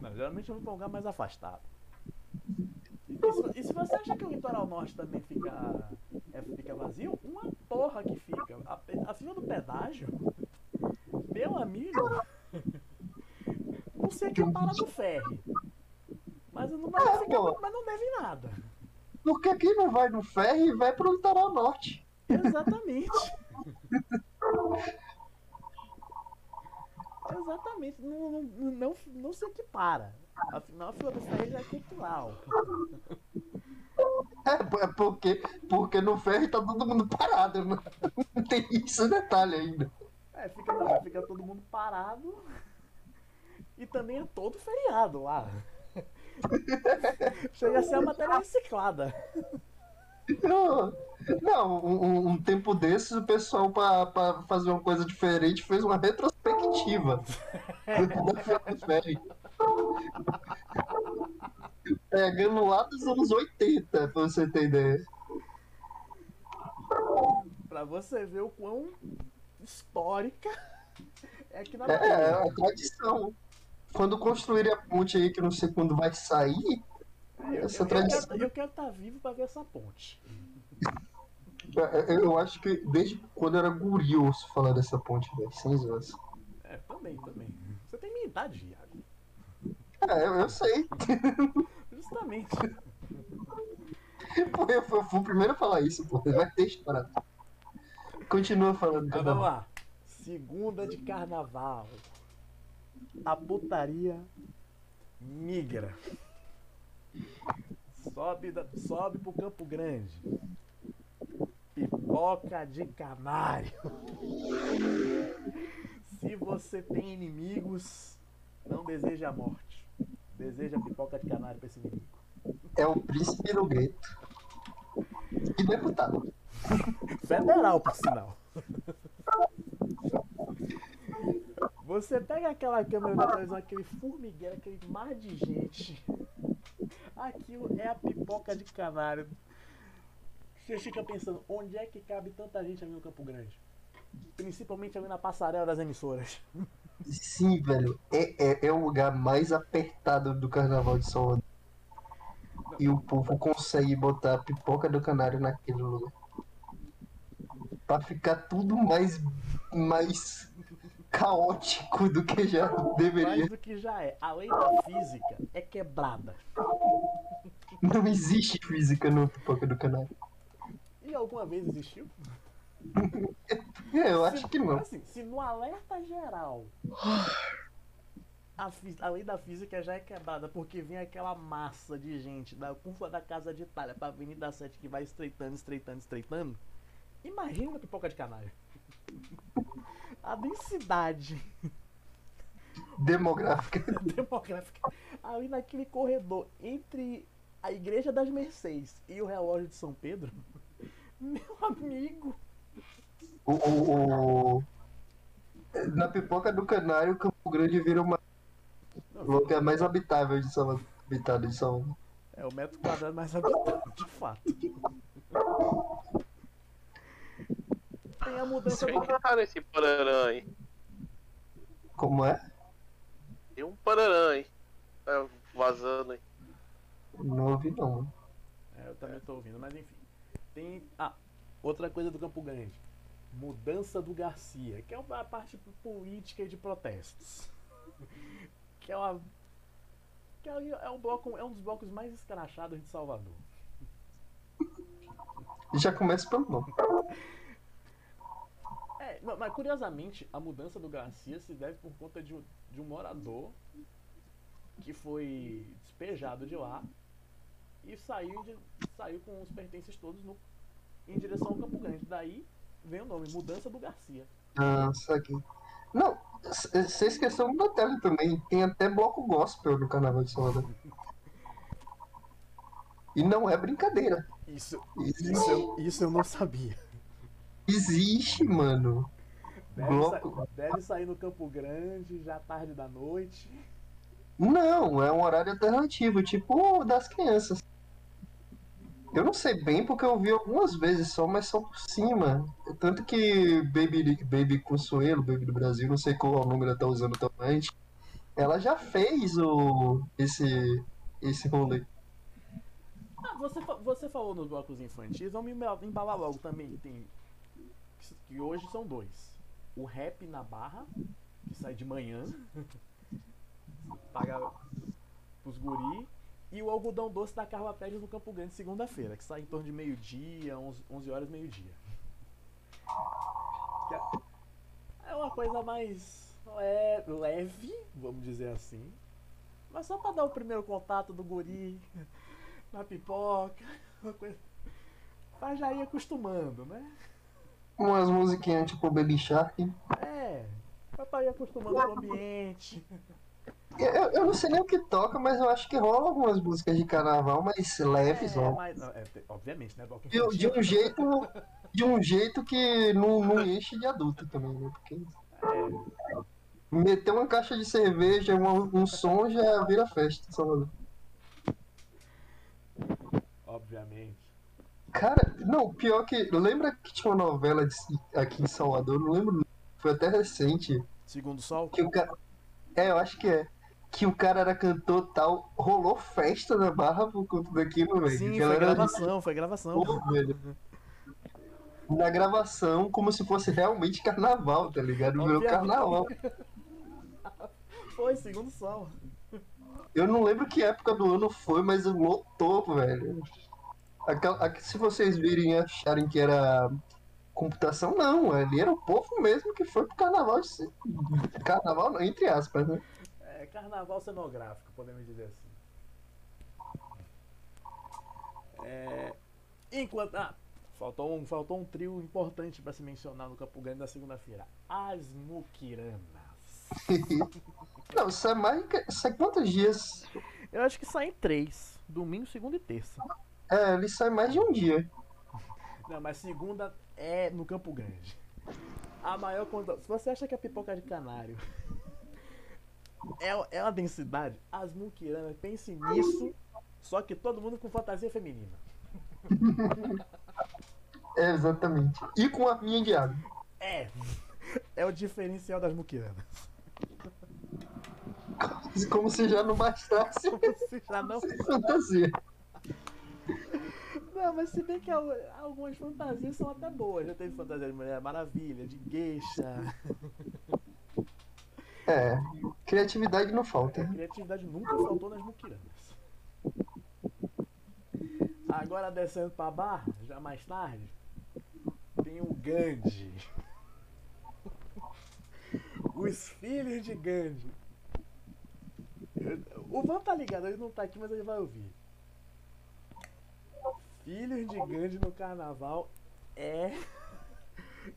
C: Não, geralmente eu vou pra um lugar mais afastado. E se, e se, você acha que o litoral norte também fica, é, fica vazio, uma porra que fica. acima do pedágio, meu amigo, sei que para do ferry. Mas não, é, fica, mas não deve nada.
E: Porque aqui não vai no ferro e vai pro litoral norte.
C: Exatamente. [laughs] Exatamente. Não, não, não, não se equipara. Afinal, a fila do já é cultural.
E: É, é porque, porque no ferro tá todo mundo parado, né? Tem esse detalhe ainda.
C: É, fica, fica todo mundo parado. E também é todo feriado lá. [laughs] Chega a ser a matéria reciclada.
E: Não, não um, um, tempo desses o pessoal, para fazer uma coisa diferente, fez uma retrospectiva da Ferry. Pegando lá dos anos 80, pra você ideia.
C: Pra você ver o quão histórica é aqui na
E: É, é a tradição quando construírem a ponte aí, que não sei quando vai sair,
C: eu, essa eu tradição. Quero, eu quero estar tá vivo para ver essa ponte.
E: É, eu acho que desde quando era guri eu ouço falar dessa ponte, velho, sem zoas.
C: É, também, também. Você tem minha idade, Iago.
E: É, eu, eu sei.
C: Justamente.
E: Pô, eu, eu fui o primeiro a falar isso, pô. Vai ter história. Continua falando.
C: Mas vamos lá. Segunda de carnaval a putaria migra. Sobe, da, sobe pro Campo Grande. Pipoca de canário. Se você tem inimigos, não deseja a morte. Deseja pipoca de canário pra esse inimigo.
E: É o príncipe do gueto. E deputado.
C: Federal, por sinal. Você pega aquela câmera da televisão, aquele formigueiro, aquele mar de gente. Aquilo é a pipoca de canário. Você fica pensando, onde é que cabe tanta gente ali no Campo Grande? Principalmente ali na passarela das emissoras.
E: Sim, velho. É, é, é o lugar mais apertado do carnaval de Salvador. E o povo consegue botar a pipoca do canário naquele lugar. Pra ficar tudo mais, mais caótico do que já
C: Mais
E: deveria.
C: do que já é. A lei da física é quebrada.
E: Não existe física no pipoca do canário.
C: E alguma vez existiu?
E: É, eu acho
C: Se-
E: que não.
C: Assim, se no alerta geral a, a lei da física já é quebrada porque vem aquela massa de gente da curva da Casa de Itália pra Avenida 7 que vai estreitando, estreitando, estreitando. Imagina a pipoca de canário. A densidade
E: Demográfica. [laughs]
C: demográfica ali naquele corredor entre a Igreja das Mercês e o relógio de São Pedro. Meu amigo.
E: O, o- o- Na pipoca do canário, Campo Grande vira uma o lugar mais habitável de Salvador. Habitado de Salvador.
C: É o metro quadrado mais [laughs] habitado, de fato. Tem a mudança do.
G: tá nesse pararã aí?
E: Como é?
G: Tem um pararã aí. Tá vazando aí.
E: Não ouvi não.
C: É, eu também tô ouvindo, mas enfim. Tem. Ah, outra coisa do Campo Grande. Mudança do Garcia, que é uma parte política e de protestos. [laughs] Que é uma. Que é, é um bloco, é um dos blocos mais escrachados de Salvador.
E: Já começa pelo nome. [laughs]
C: Não, mas curiosamente, a mudança do Garcia se deve por conta de um, de um morador que foi despejado de lá e saiu, de- saiu com os pertences todos no, em direção ao Campo Grande. Daí vem o nome, Mudança do Garcia.
E: Ah, saquei. Não, você esqueceu um detalhe também. Tem até bloco gospel no Carnaval de Salvador. E não é brincadeira.
C: Isso,
E: Existe,
C: isso, eu, isso eu não sabia.
E: existe mano.
C: Deve, sa- deve sair no Campo Grande já tarde da noite.
E: Não, é um horário alternativo, tipo o das crianças. Eu não sei bem porque eu vi algumas vezes só, mas só por cima. Tanto que Baby, Baby Consuelo, Baby do Brasil, não sei qual nome ela tá usando atualmente, ela já fez o esse, esse rolê.
C: Ah, você, você falou nos blocos infantis, vamos emba- embalar logo também. Tem, que hoje são dois. O rap na barra, que sai de manhã, paga pros guri. E o algodão doce da Carla Pérez no Campo Grande, segunda-feira, que sai em torno de meio-dia, 11, 11 horas, meio-dia. É- É uma coisa mais le- leve, vamos dizer assim. Mas só pra dar o primeiro contato do guri na pipoca, uma coisa. Pra já ir acostumando, né?
E: Umas musiquinhas tipo Baby Shark.
C: É, pra ir acostumando com o ambiente.
E: Eu, eu não sei nem o que toca, mas eu acho que rola algumas músicas de carnaval mais leves,
C: É,
E: ó.
C: mas, é, te- obviamente, né?
E: De, de um jeito. De um jeito que não, não enche de adulto também, né? Porque
C: É,
E: meter uma caixa de cerveja, um, um som já vira festa, Salvador.
C: obviamente.
E: Cara, não, pior que. Lembra que tinha uma novela de- aqui em Salvador? Não lembro. Foi até recente.
C: Segundo sol,
E: Que o cara. É, eu acho que é. Que o cara era cantor tal. Rolou festa na barra por conta daquilo, velho.
C: sim, foi gravação, foi gravação.
E: Pô, velho. Na gravação, como se fosse realmente carnaval, tá ligado?
C: Obviamente.
E: carnaval. [laughs]
C: Foi, segundo sol.
E: Eu não lembro que época do ano foi, mas lotou, velho. Aquela- a- se vocês virem e acharem que era computação, não. Ali era o povo mesmo que foi pro carnaval. de. Carnaval, entre aspas, né?
C: É, carnaval cenográfico, podemos dizer assim. É, enquanto. Ah, faltou um, faltou um trio importante pra se mencionar no Campo Grande da segunda-feira. As Muquiranas. [laughs]
E: Não, isso é mais. Isso é quantos dias?
C: Eu acho que saem três: domingo, segunda e terça.
E: É, ele sai mais de um dia.
C: Não, mas segunda é no Campo Grande. A maior quantidade. Se você acha que a pipoca de canário [laughs] é, é uma densidade, as muquiranas, pense nisso, só que todo mundo com fantasia feminina. [laughs]
E: É, exatamente. E com a minha de água.
C: É. [laughs] É o diferencial das muquiranas.
E: Como se já não bastasse
C: Como se já não.
E: fantasia.
C: Não, mas se bem que al- algumas fantasias são até boas. Já teve fantasia de Mulher Maravilha, de Geisha. [laughs]
E: É, criatividade não falta.
C: Criatividade nunca faltou nas muquiranas. Agora descendo pra barra, já mais tarde, tem o Gandhi. [laughs] Os filhos de Gandhi. O Van tá ligado, ele não tá aqui, mas ele vai ouvir. Filhos de Gandhi no carnaval é. [laughs]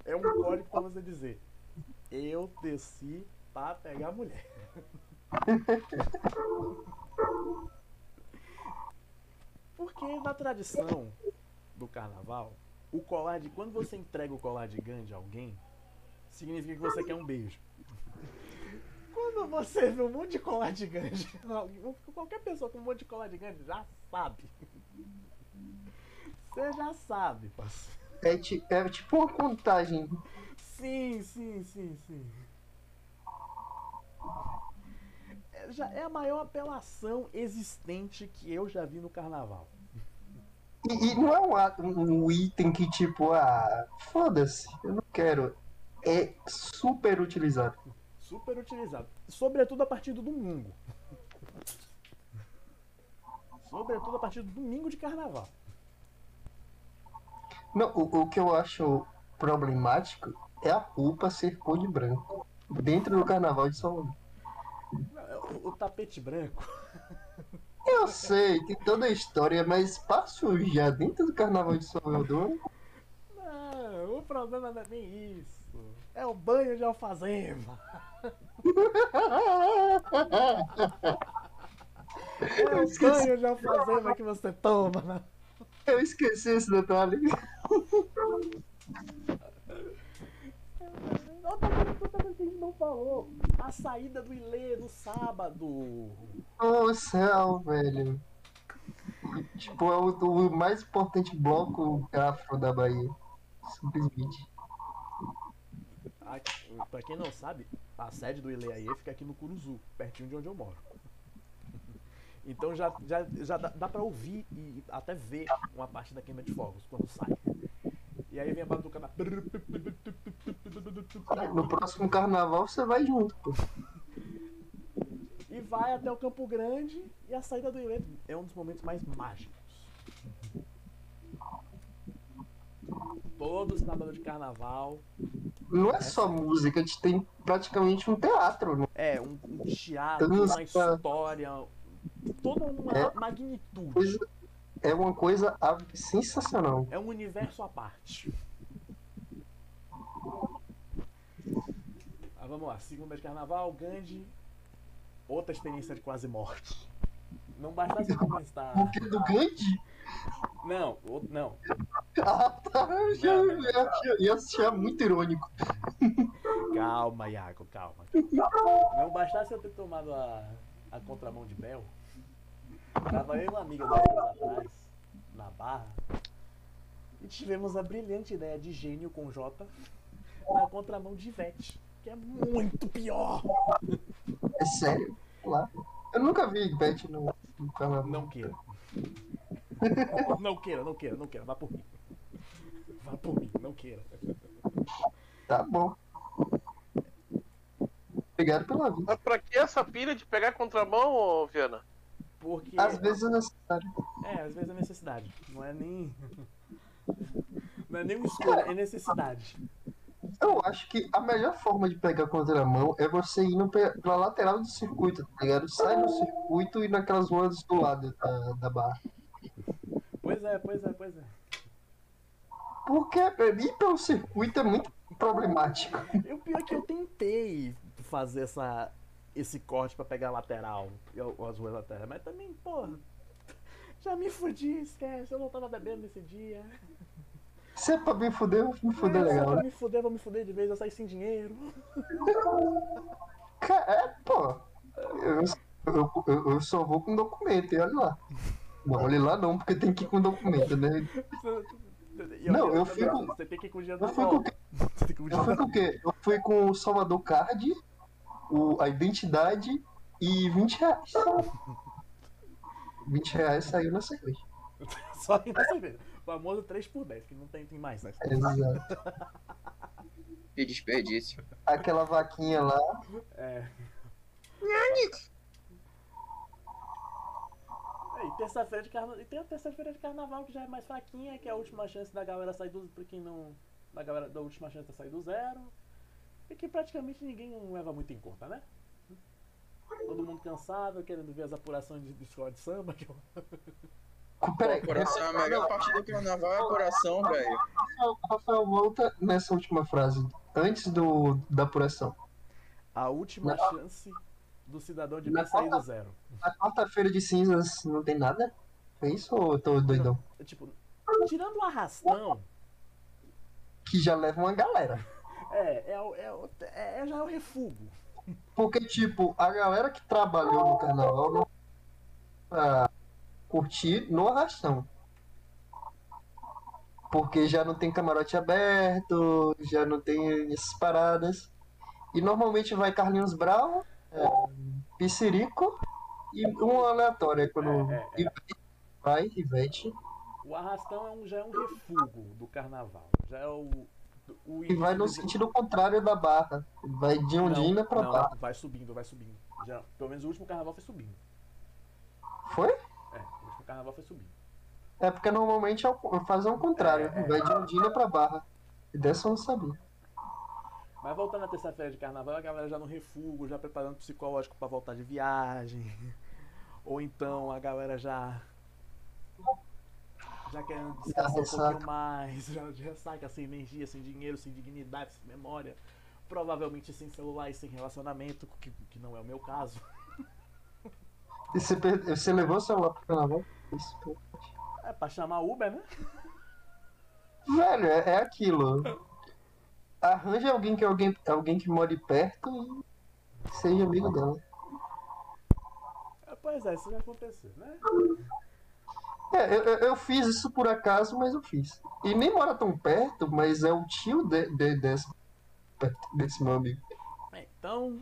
C: É um código pra você dizer. Eu desci pra pegar mulher. [laughs] Porque na tradição do carnaval, o colar de. Quando você entrega o colar de Gandhi a alguém, significa que você quer um beijo. [laughs] Quando você vê um monte de colar de Gandhi, qualquer pessoa com um monte de colar de Gandhi já sabe. Você já sabe, parceiro.
E: É, ti- é tipo uma contagem.
C: Sim, sim, sim, sim. É, já é a maior apelação existente que eu já vi no carnaval.
E: E, e não é um, um item que, tipo, ah, foda-se, eu não quero. É super utilizado.
C: Super utilizado. Sobretudo a partir do domingo. Sobretudo a partir do domingo de carnaval.
E: Não, o, o que eu acho problemático é a roupa ser cor de branco. Dentro do carnaval de São Paulo.
C: O, o tapete branco.
E: Eu sei, tem toda a história, mas pra sujar dentro do carnaval de Salvador,
C: Não, o problema não é nem isso. É o banho de alfazema. [laughs] É o banho de alfazema que você toma. né?
E: Eu esqueci esse detalhe.
C: Outra coisa, outra coisa que a gente não falou. A saída do Ilê no sábado.
E: Ô céu, velho. Tipo, é o, o mais importante bloco afro da Bahia. Simplesmente.
C: A, pra quem não sabe, a sede do Ilê aí fica aqui no Curuzu, pertinho de onde eu moro. Então já, já, já dá, dá pra ouvir e até ver uma parte da queima de fogos quando sai. E aí vem a batucada.
E: No próximo carnaval você vai junto, pô.
C: E vai até o Campo Grande e a saída do Ilê é um dos momentos mais mágicos. Todo sábado de carnaval.
E: Não é só música, a gente tem praticamente um teatro, né?
C: É, um, um teatro,
E: Dança.
C: uma história, toda uma
E: É.
C: magnitude.
E: Coisa- É uma coisa sensacional.
C: É um universo à parte. Ah, vamos lá, segunda de carnaval, Gandhi, outra experiência de quase morte. Não bastasse como está.
E: O que do Gandhi?
C: Não, não.
E: Ah, tá. Eu já
C: Não, não.
E: ia achar- ia achar muito irônico.
C: Calma, Iago, calma. Não bastasse eu ter tomado a, a contramão de Bel. Tava eu e uma amiga dois anos atrás, na barra, e tivemos a brilhante ideia de gênio com J na contramão de Ivete, que é muito pior.
E: É sério? Lá. Eu nunca vi Ivete no, no carnaval.
C: Não queira. Não queira, não queira, não queira, vá por mim. Vá por mim, não queira.
E: Tá bom. Obrigado pela vida.
G: Mas pra que essa pilha de pegar contramão, ô, Viana?
C: Porque.
E: Às vezes é necessário.
C: É, às vezes é necessidade. Não é nem. [laughs] Não é nem uma escolha, é necessidade.
E: Eu acho que a melhor forma de pegar contramão é você ir no, pra lateral do circuito, tá ligado? Sai no circuito e naquelas ruas do lado da, da barra.
C: Pois é, pois é, pois é.
E: Porque ir pelo circuito é muito problemático.
C: E o pior é que eu tentei fazer essa, esse corte pra pegar a lateral, e as ruas laterais, mas também, porra, [laughs] já me fudi, esquece, eu não tava bebendo nesse dia.
E: Se é pra me fuder, eu vou me fuder
C: É, se é
E: legal,
C: pra
E: né?
C: me fuder, vou me fuder de vez, eu saí sem dinheiro. [laughs]
E: É, pô. Eu, eu, eu- eu só vou com documento, e olha lá. Não, olha lá não, porque tem que ir com documento, né?
C: E [laughs]
E: Não, eu fico-
C: Você tem que ir com o dia
E: Eu
C: tem que
E: Eu fui com o quê? Eu fui com o Salvador Card, o, a identidade e 20 reais. 20 reais saiu na cerveja. [laughs]
C: Só na cerveja. O famoso 3 por 10, que não tem, tem mais, né?
E: Exato.
A: Que desperdício.
E: Aquela vaquinha lá.
C: É. É, E terça-feira de carnaval. E tem a terça-feira de carnaval que já é mais fraquinha, que é a última chance da galera sair do. Pra quem não. Da galera da última chance de sair do zero. E que praticamente ninguém leva muito em conta, né? Todo mundo cansado, querendo ver as apurações de, de escola de samba. Que eu...
E: Peraí,
A: Coração, a melhor parte do carnaval é coração, velho.
E: Rafael, Rafael, volta nessa última frase. Antes do, da apuração.
C: A última
E: Na-
C: chance do cidadão de bem sair do zero.
E: Na quarta-feira de cinzas não tem nada? É isso ou eu tô doidão?
C: É, Tipo, tirando o arrastão,
E: Que já leva uma galera.
C: É, é, o- é, é, é já o refugo.
E: Porque, tipo, a galera que trabalhou no carnaval não pra curtir no arrastão. Porque já não tem camarote aberto, já não tem essas paradas. E normalmente vai Carlinhos Brau, é, Piscirico e um aleatório. Quando
C: É, é, é.
E: Vai, Ivete.
C: O arrastão é um, já é um refugo do carnaval. Já é o. o
E: E vai no sentido contrário da barra. Vai de Ondina pra
C: não,
E: barra.
C: vai subindo, vai subindo. Já, pelo menos o último carnaval foi subindo.
E: Foi?
C: É, o último carnaval foi subindo.
E: É porque normalmente é o- faz ao contrário.
C: É, é.
E: Vai de Ondina pra barra. E dessa eu não sabia.
C: Mas voltando à terça-feira de carnaval, a galera já no refugo, já preparando o psicológico pra voltar de viagem. [laughs] Ou então a galera já. Já querendo descansar um pouquinho mais, já de ressaca, sem energia, sem dinheiro, sem dignidade, sem memória. Provavelmente sem celular e sem relacionamento, que, que não é o meu caso. [laughs]
E: E você, per- você levou o celular pro carnaval? Pô.
C: É pra chamar Uber, né?
E: Velho, é, é aquilo. Arranje alguém que alguém, alguém que more perto e seja amigo dela.
C: É, Pois é, isso já aconteceu, né?
E: É, eu, eu- fiz isso por acaso, mas eu fiz. E nem mora tão perto, mas é o tio de, de- desse, desse meu amigo.
C: Então,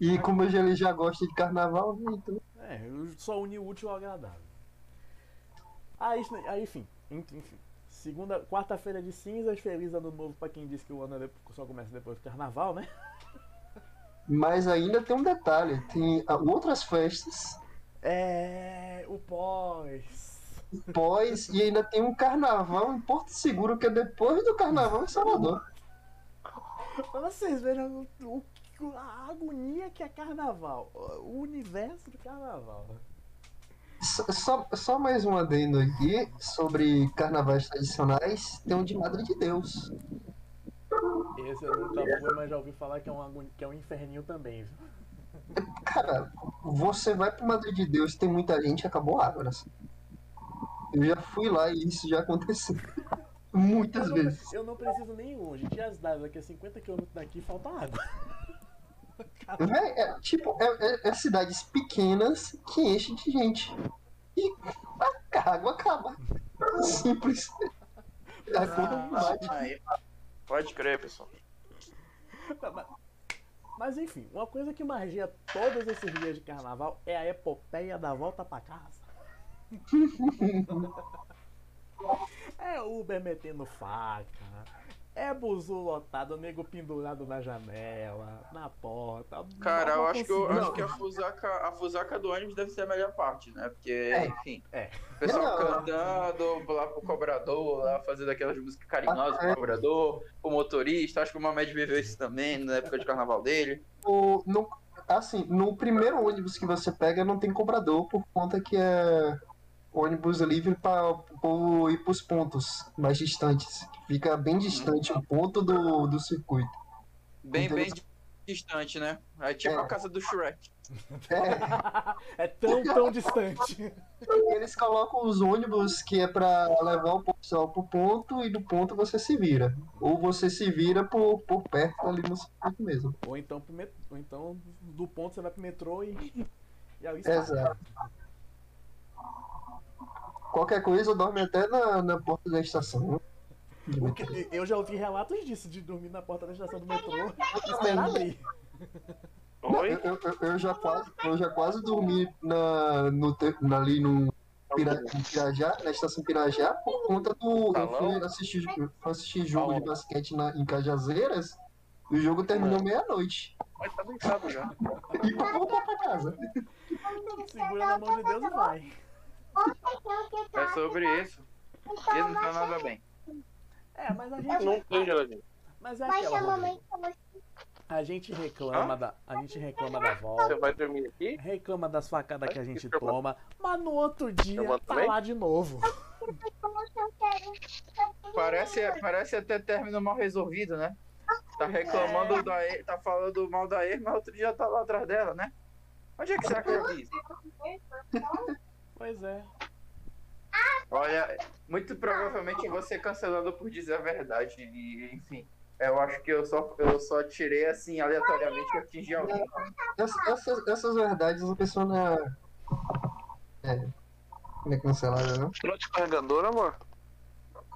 E: E como ele já gosta de carnaval, então.
C: É, eu só uni o útil ao agradável. Aí, aí enfim, enfim. Segunda, quarta-feira de cinzas, feliz ano novo pra quem disse que o ano é só começa depois do carnaval, né?
E: Mas ainda tem um detalhe: tem ah, outras festas
C: É. O pós.
E: pós e ainda tem um carnaval em Porto Seguro, que é depois do carnaval em Salvador.
C: Vocês verem o, o- a agonia que é carnaval. O universo do carnaval.
E: Só, só, só mais um adendo aqui sobre carnavais tradicionais: tem um de Madre de Deus.
C: Esse eu nunca fui, mas já ouvi falar que é um, que é um inferninho também, viu?
E: Cara, você vai pro Madre de Deus, tem muita gente, acabou a água. né? Eu já fui lá e isso já aconteceu. [laughs] Muitas
C: Eu não,
E: vezes.
C: eu não preciso nem longe. Dias d'água, que é 50 km daqui, falta água. [laughs]
E: Véi, é, tipo, é, é- é cidades pequenas que enchem de gente. E a água acaba. Simples. A bate.
A: Aí. Pode crer, pessoal.
C: Mas- enfim, uma coisa que margia todos esses dias de carnaval é a epopeia da volta pra casa. [laughs] é Uber metendo faca, é buzu lotado, nego pendurado na janela, na porta.
A: Cara, eu acho que, eu, acho que a, fusaca, a fusaca do ônibus deve ser a melhor parte, né? Porque,
E: É.
A: enfim,
C: É.
A: o pessoal
E: Não.
A: cantando lá pro cobrador, lá fazendo aquelas músicas carinhosas pro cobrador, o motorista, acho que o Mamed viveu isso também na época de carnaval dele.
E: O- no, assim, no primeiro ônibus que você pega não tem cobrador por conta que é ônibus livre para ir para os pontos mais distantes. Fica bem distante o ponto do, do circuito.
A: Bem, bem
E: Então-
A: distante, né? Aí tipo
E: É.
A: a casa do Shrek.
E: É, [laughs]
C: é tão, tão distante.
E: eles colocam os ônibus que é para levar o pessoal pro ponto e do ponto você se vira. Ou você se vira por, por perto ali no circuito mesmo.
C: Ou então, pro met- ou então do ponto você vai pro metrô e. E aí está.
E: Exato. Qualquer coisa dorme até na, na porta da estação.
C: Porque eu já ouvi relatos disso, de dormir na porta da estação do metrô e esperar abrir.
G: Oi?
E: Eu, eu- eu- eu já quase, eu já quase dormi na, no, na- ali no Pira- Pirajá, na estação Pirajá, por conta do. Eu
G: Salão?
E: fui assistir, eu fui assistir jogo
G: Salão.
E: de basquete na, em Cajazeiras e o jogo terminou meia-noite.
G: Mas tá deitado já.
E: E pra voltar pra casa.
C: Segura na mão de Deus e vai.
A: É sobre isso. Ele não tá nada bem.
C: É, mas a gente.
G: Não tem geladinho.
C: Mas é
D: Mas
C: aquela.
D: a mamãe
C: A gente reclama da. A gente reclama da
G: Você
C: volta.
G: vai dormir aqui?
C: Reclama das facadas que a gente
G: Irmã.
C: toma, mas no outro dia tá
G: também?
C: lá de novo.
A: Parece, parece até término mal resolvido, né? Tá reclamando da ex, tá falando mal da ex, mas outro dia tá lá atrás dela, né? Onde é que será que eu [laughs] vi?
C: Pois é.
A: Olha, muito provavelmente eu vou ser cancelado por dizer a verdade. E, enfim, eu acho que eu só, eu só tirei assim, aleatoriamente, que atingi alguém.
E: Essa- Essas, essas verdades a pessoa não é. É. Não é cancelada, não?
G: Trote carregador, amor.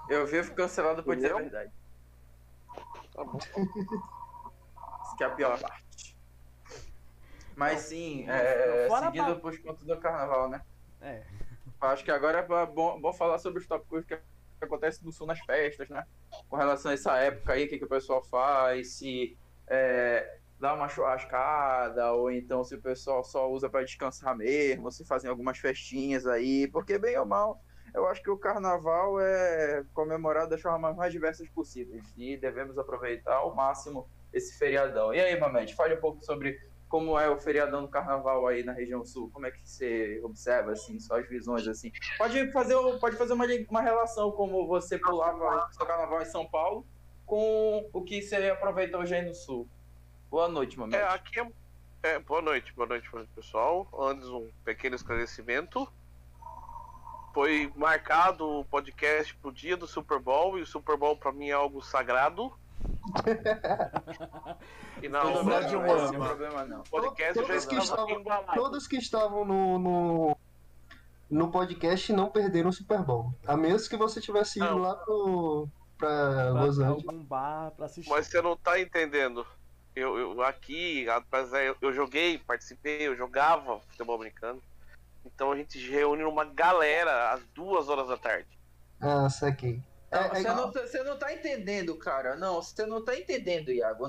A: Eu vivo cancelado por dizer a verdade.
G: Tá bom.
A: Isso que é a pior parte. Mas sim, é, seguindo
C: pa-
A: por conta do carnaval, né?
C: É.
A: Acho que agora é bom, bom falar sobre os tópicos que acontecem no sul nas festas, né? Com relação a essa época aí, o que, que o pessoal faz, se é, dá uma churrascada, ou então se o pessoal só usa para descansar mesmo, se fazem algumas festinhas aí, porque bem ou mal, eu acho que o carnaval é comemorado das formas mais diversas possíveis e devemos aproveitar ao máximo esse feriadão. E aí, Mamed, fale um pouco sobre como é o feriadão do carnaval aí na região sul, como é que você observa, assim, suas visões, assim. Pode fazer, pode fazer uma, uma relação como você pulava o seu carnaval em São Paulo com o que você aproveita hoje aí no sul. Boa noite, Mamed.
G: É, aqui é, é, Boa noite, boa noite, pessoal. Antes, um pequeno esclarecimento. Foi marcado o podcast pro dia do Super Bowl, e o Super Bowl pra mim é algo sagrado. [laughs] E hora
C: de um
A: não
C: ano.
A: tem problema não.
G: podcast
E: Todos que
G: estava
E: estavam-. Todos que estavam no, no, no podcast não perderam o Super Bowl. A menos que você tivesse ido
G: Não.
E: lá pro, pra
C: Pra
E: Los Angeles.
C: algum bar pra assistir.
G: Mas você não tá entendendo. Eu, eu aqui, rapaz, é, eu, eu joguei, participei, eu jogava futebol americano. Então a gente reúne numa galera às duas horas da tarde.
E: Ah, saquei. É,
A: Não,
E: é
A: você, não, tá- você não tá entendendo, cara. Não, você não tá entendendo, Iago. O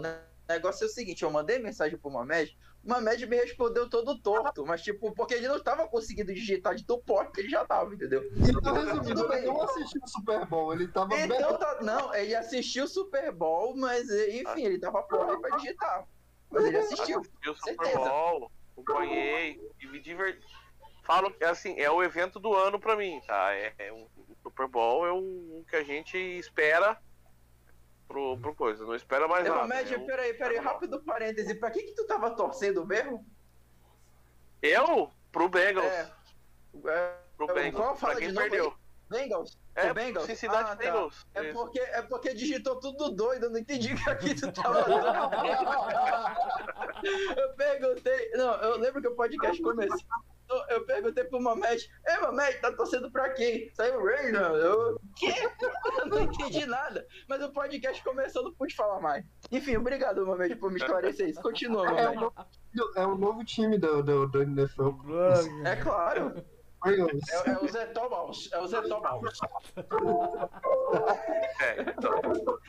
A: negócio é o seguinte, eu mandei mensagem pro Mamed, o Mamed me respondeu todo torto, mas tipo, porque ele não tava conseguindo digitar de tão forte que ele já tava, entendeu?
E: Então, resumindo, ele não assistiu o Super Bowl, ele tava
A: Então tá, não, ele assistiu o Super Bowl, mas enfim, ele tava pronto pra digitar. Mas ele assistiu.
G: Assisti o Super
A: certeza.
G: Bowl, acompanhei e me diverti. Falo que assim, é o evento do ano pra mim, tá? É, é um- o Super Bowl é um que a gente espera pro, pro coisa, não espera mais
A: É,
G: nada. É um-
A: peraí, peraí, rápido parêntese, pra que que tu tava torcendo mesmo?
G: Eu? Pro Bengals.
A: É, é,
G: pro
A: eu-
G: Bengals.
A: qual
G: Pra quem
A: novo
G: perdeu.
A: Bengals?
G: É,
A: O Bengals?
G: Cincinnati
A: Ah, tá.
G: Bengals.
A: É
G: Isso.
A: porque, é porque digitou tudo doido, eu não entendi [laughs] o que aqui tu tava [laughs] Eu perguntei. Não, eu lembro que o podcast começou. Eu- Eu perguntei pro Mamed, Ei, Mamed, tá torcendo pra quem? Saiu o Reina. Eu. Quê? [laughs] Eu não entendi nada. Mas o podcast começou, não pude falar mais. Enfim, obrigado, Mamed, por me esclarecer isso. Continua,
E: É o,
A: Mamed.
E: novo, é o novo time do, do, do NFL.
A: É claro. É, é o Zé Thomas. É o Zé Thomas.
G: É, então.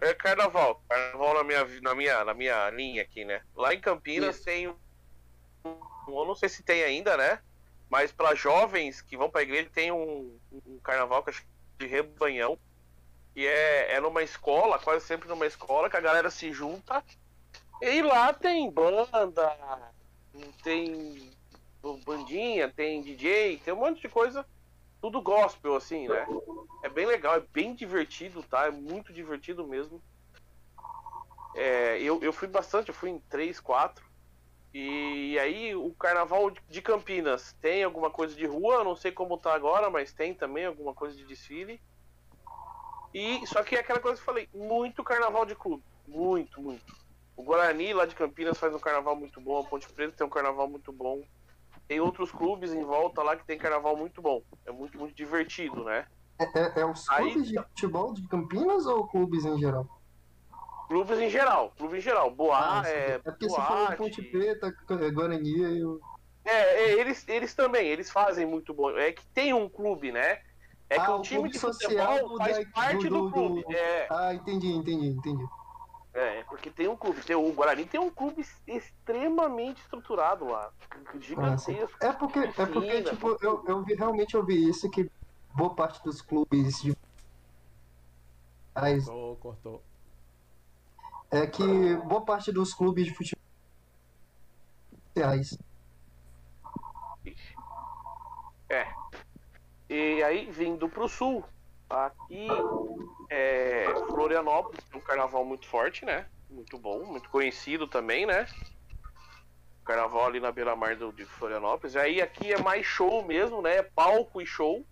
G: É carnaval. Carnaval na minha, na, minha, na minha linha aqui, né? Lá em Campinas
A: Isso.
G: tem um. Eu não sei se tem ainda, né? Mas para jovens que vão pra igreja tem um, um carnaval que é de rebanhão. Que é, é numa escola, quase sempre numa escola, que a galera se junta. E lá tem banda, tem bandinha, tem DJ, tem um monte de coisa tudo gospel, assim, né? É bem legal, é bem divertido, tá? É muito divertido mesmo. É, eu, eu fui bastante, eu fui em três, quatro. E aí o carnaval de Campinas tem alguma coisa de rua, não sei como tá agora, mas tem também alguma coisa de desfile. E só que é aquela coisa que eu falei, muito carnaval de clube, muito, muito. O Guarani lá de Campinas faz um carnaval muito bom, a Ponte Preta tem um carnaval muito bom. Tem outros clubes em volta lá que tem carnaval muito bom. É muito, muito divertido, né?
E: É, é, é os
G: Aí-
E: clubes de futebol de Campinas ou clubes em geral?
G: Clubes em geral, clube em geral. Boa,
E: Ah,
G: é,
E: é porque você falou
G: Boate.
E: Ponte Preta, Guarani e eu.
G: É, é, eles, eles também, eles fazem muito bom. É que tem um clube, né? É que
E: Ah,
G: o
E: o
G: time de
E: social
G: futebol
E: do-
G: faz
E: da-
G: parte do,
E: do- do-
G: clube. É,
E: Ah, entendi, entendi, entendi.
G: é, porque tem um clube. Tem, o Guarani tem um clube extremamente estruturado lá. Gigantesco.
E: É porque, é porque tipo, eu, eu vi, realmente ouvi isso que boa parte dos clubes de
C: Cortou, cortou.
E: É que boa parte dos clubes de futebol reais.
G: É. E aí, vindo pro sul, aqui é Florianópolis, um carnaval muito forte, né? Muito bom, muito conhecido também, né? Carnaval ali na beira-mar de Florianópolis. Aí aqui é mais show mesmo, né? É palco e show.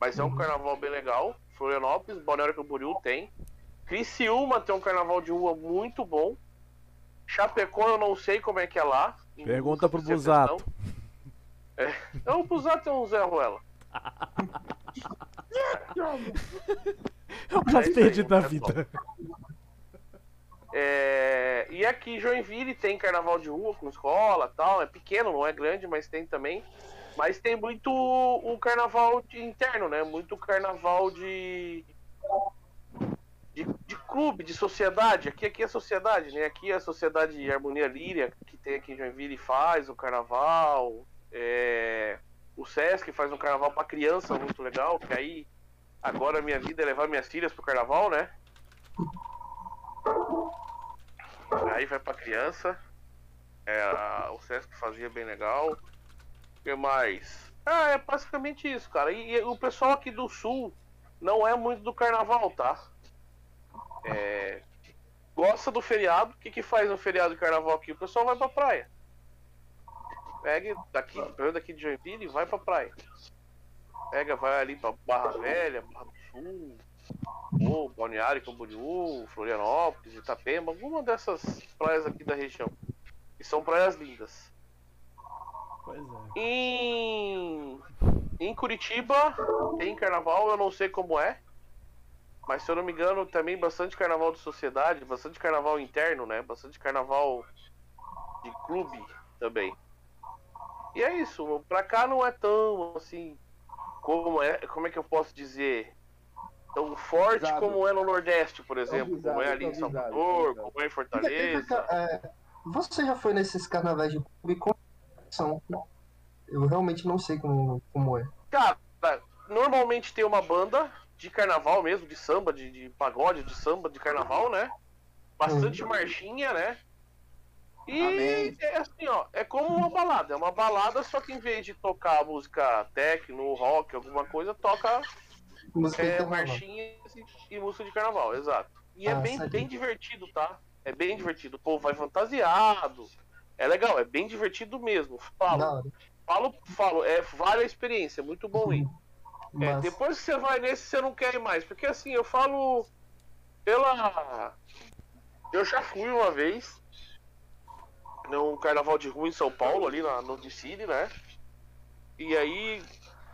G: Mas é um carnaval bem legal. Florianópolis, Balneário Camboriú tem. Criciúma tem um carnaval de rua muito bom. Chapecó eu não sei como é que é lá.
C: Pergunta pro Busato.
G: É. Não, o Busato é um Zé Ruela.
C: É o mais
G: aí,
C: perdido da
G: é
C: vida.
G: É, E aqui em Joinville tem carnaval de rua com escola tal. É pequeno, não é grande, mas tem também. Mas tem muito o carnaval de- interno, né? Muito carnaval de... de. de clube, de sociedade. Aqui, aqui é sociedade, né? Aqui é a Sociedade Harmonia Líria, que tem aqui em Joinville, faz o carnaval. É, O Sesc faz um carnaval pra criança muito legal, que aí agora a minha vida é levar minhas filhas pro carnaval, né? Aí vai pra criança. É, o Sesc fazia bem legal. O que mais? Ah, é basicamente isso, cara. E, e o pessoal aqui do sul não é muito do carnaval, tá? É, gosta do feriado. O que, que faz no feriado de carnaval aqui? O pessoal vai pra praia. Pega daqui, pega daqui de Joinville e vai pra praia. Pega, vai ali pra Barra Velha, Barra do Sul, ou Balneário Camboriú, Florianópolis, Itapema, alguma dessas praias aqui da região. E são praias lindas.
C: Pois é.
G: Em, em Curitiba tem carnaval, eu não sei como é. Mas se eu não me engano, também bastante carnaval de sociedade, bastante carnaval interno, né? Bastante carnaval de clube também. E é isso, pra cá não é tão assim. Como é, como é que eu posso dizer? Tão forte
D: Visado.
G: como é no Nordeste, por exemplo.
D: visado,
G: como é ali em Salvador,
D: visado.
G: como é em
E: vem
G: Fortaleza.
E: é, você já foi nesses carnavais de clube? Como são? Eu realmente não sei como, como é.
G: Cara, normalmente tem uma banda de carnaval mesmo, de samba, de, de pagode, de samba, de carnaval, né? Bastante marchinha, né? E
D: Amém.
G: é assim, ó, é como uma balada. É uma balada, só que em vez de tocar música techno, rock, alguma coisa, toca
E: Música
G: é, marchinhas e, e música de carnaval, exato. E é
E: Ah,
G: bem,
E: saquei.
G: bem divertido, tá? É bem divertido. O povo vai fantasiado. É legal, é bem divertido mesmo. Falo, falo, falo, é, vale a experiência, é muito bom ir. É,
E: Mas,
G: depois que você vai nesse, você não quer ir mais. Porque assim, eu falo pela. Eu já fui uma vez num carnaval de rua em São Paulo, ali na, no Dicine, né? E aí,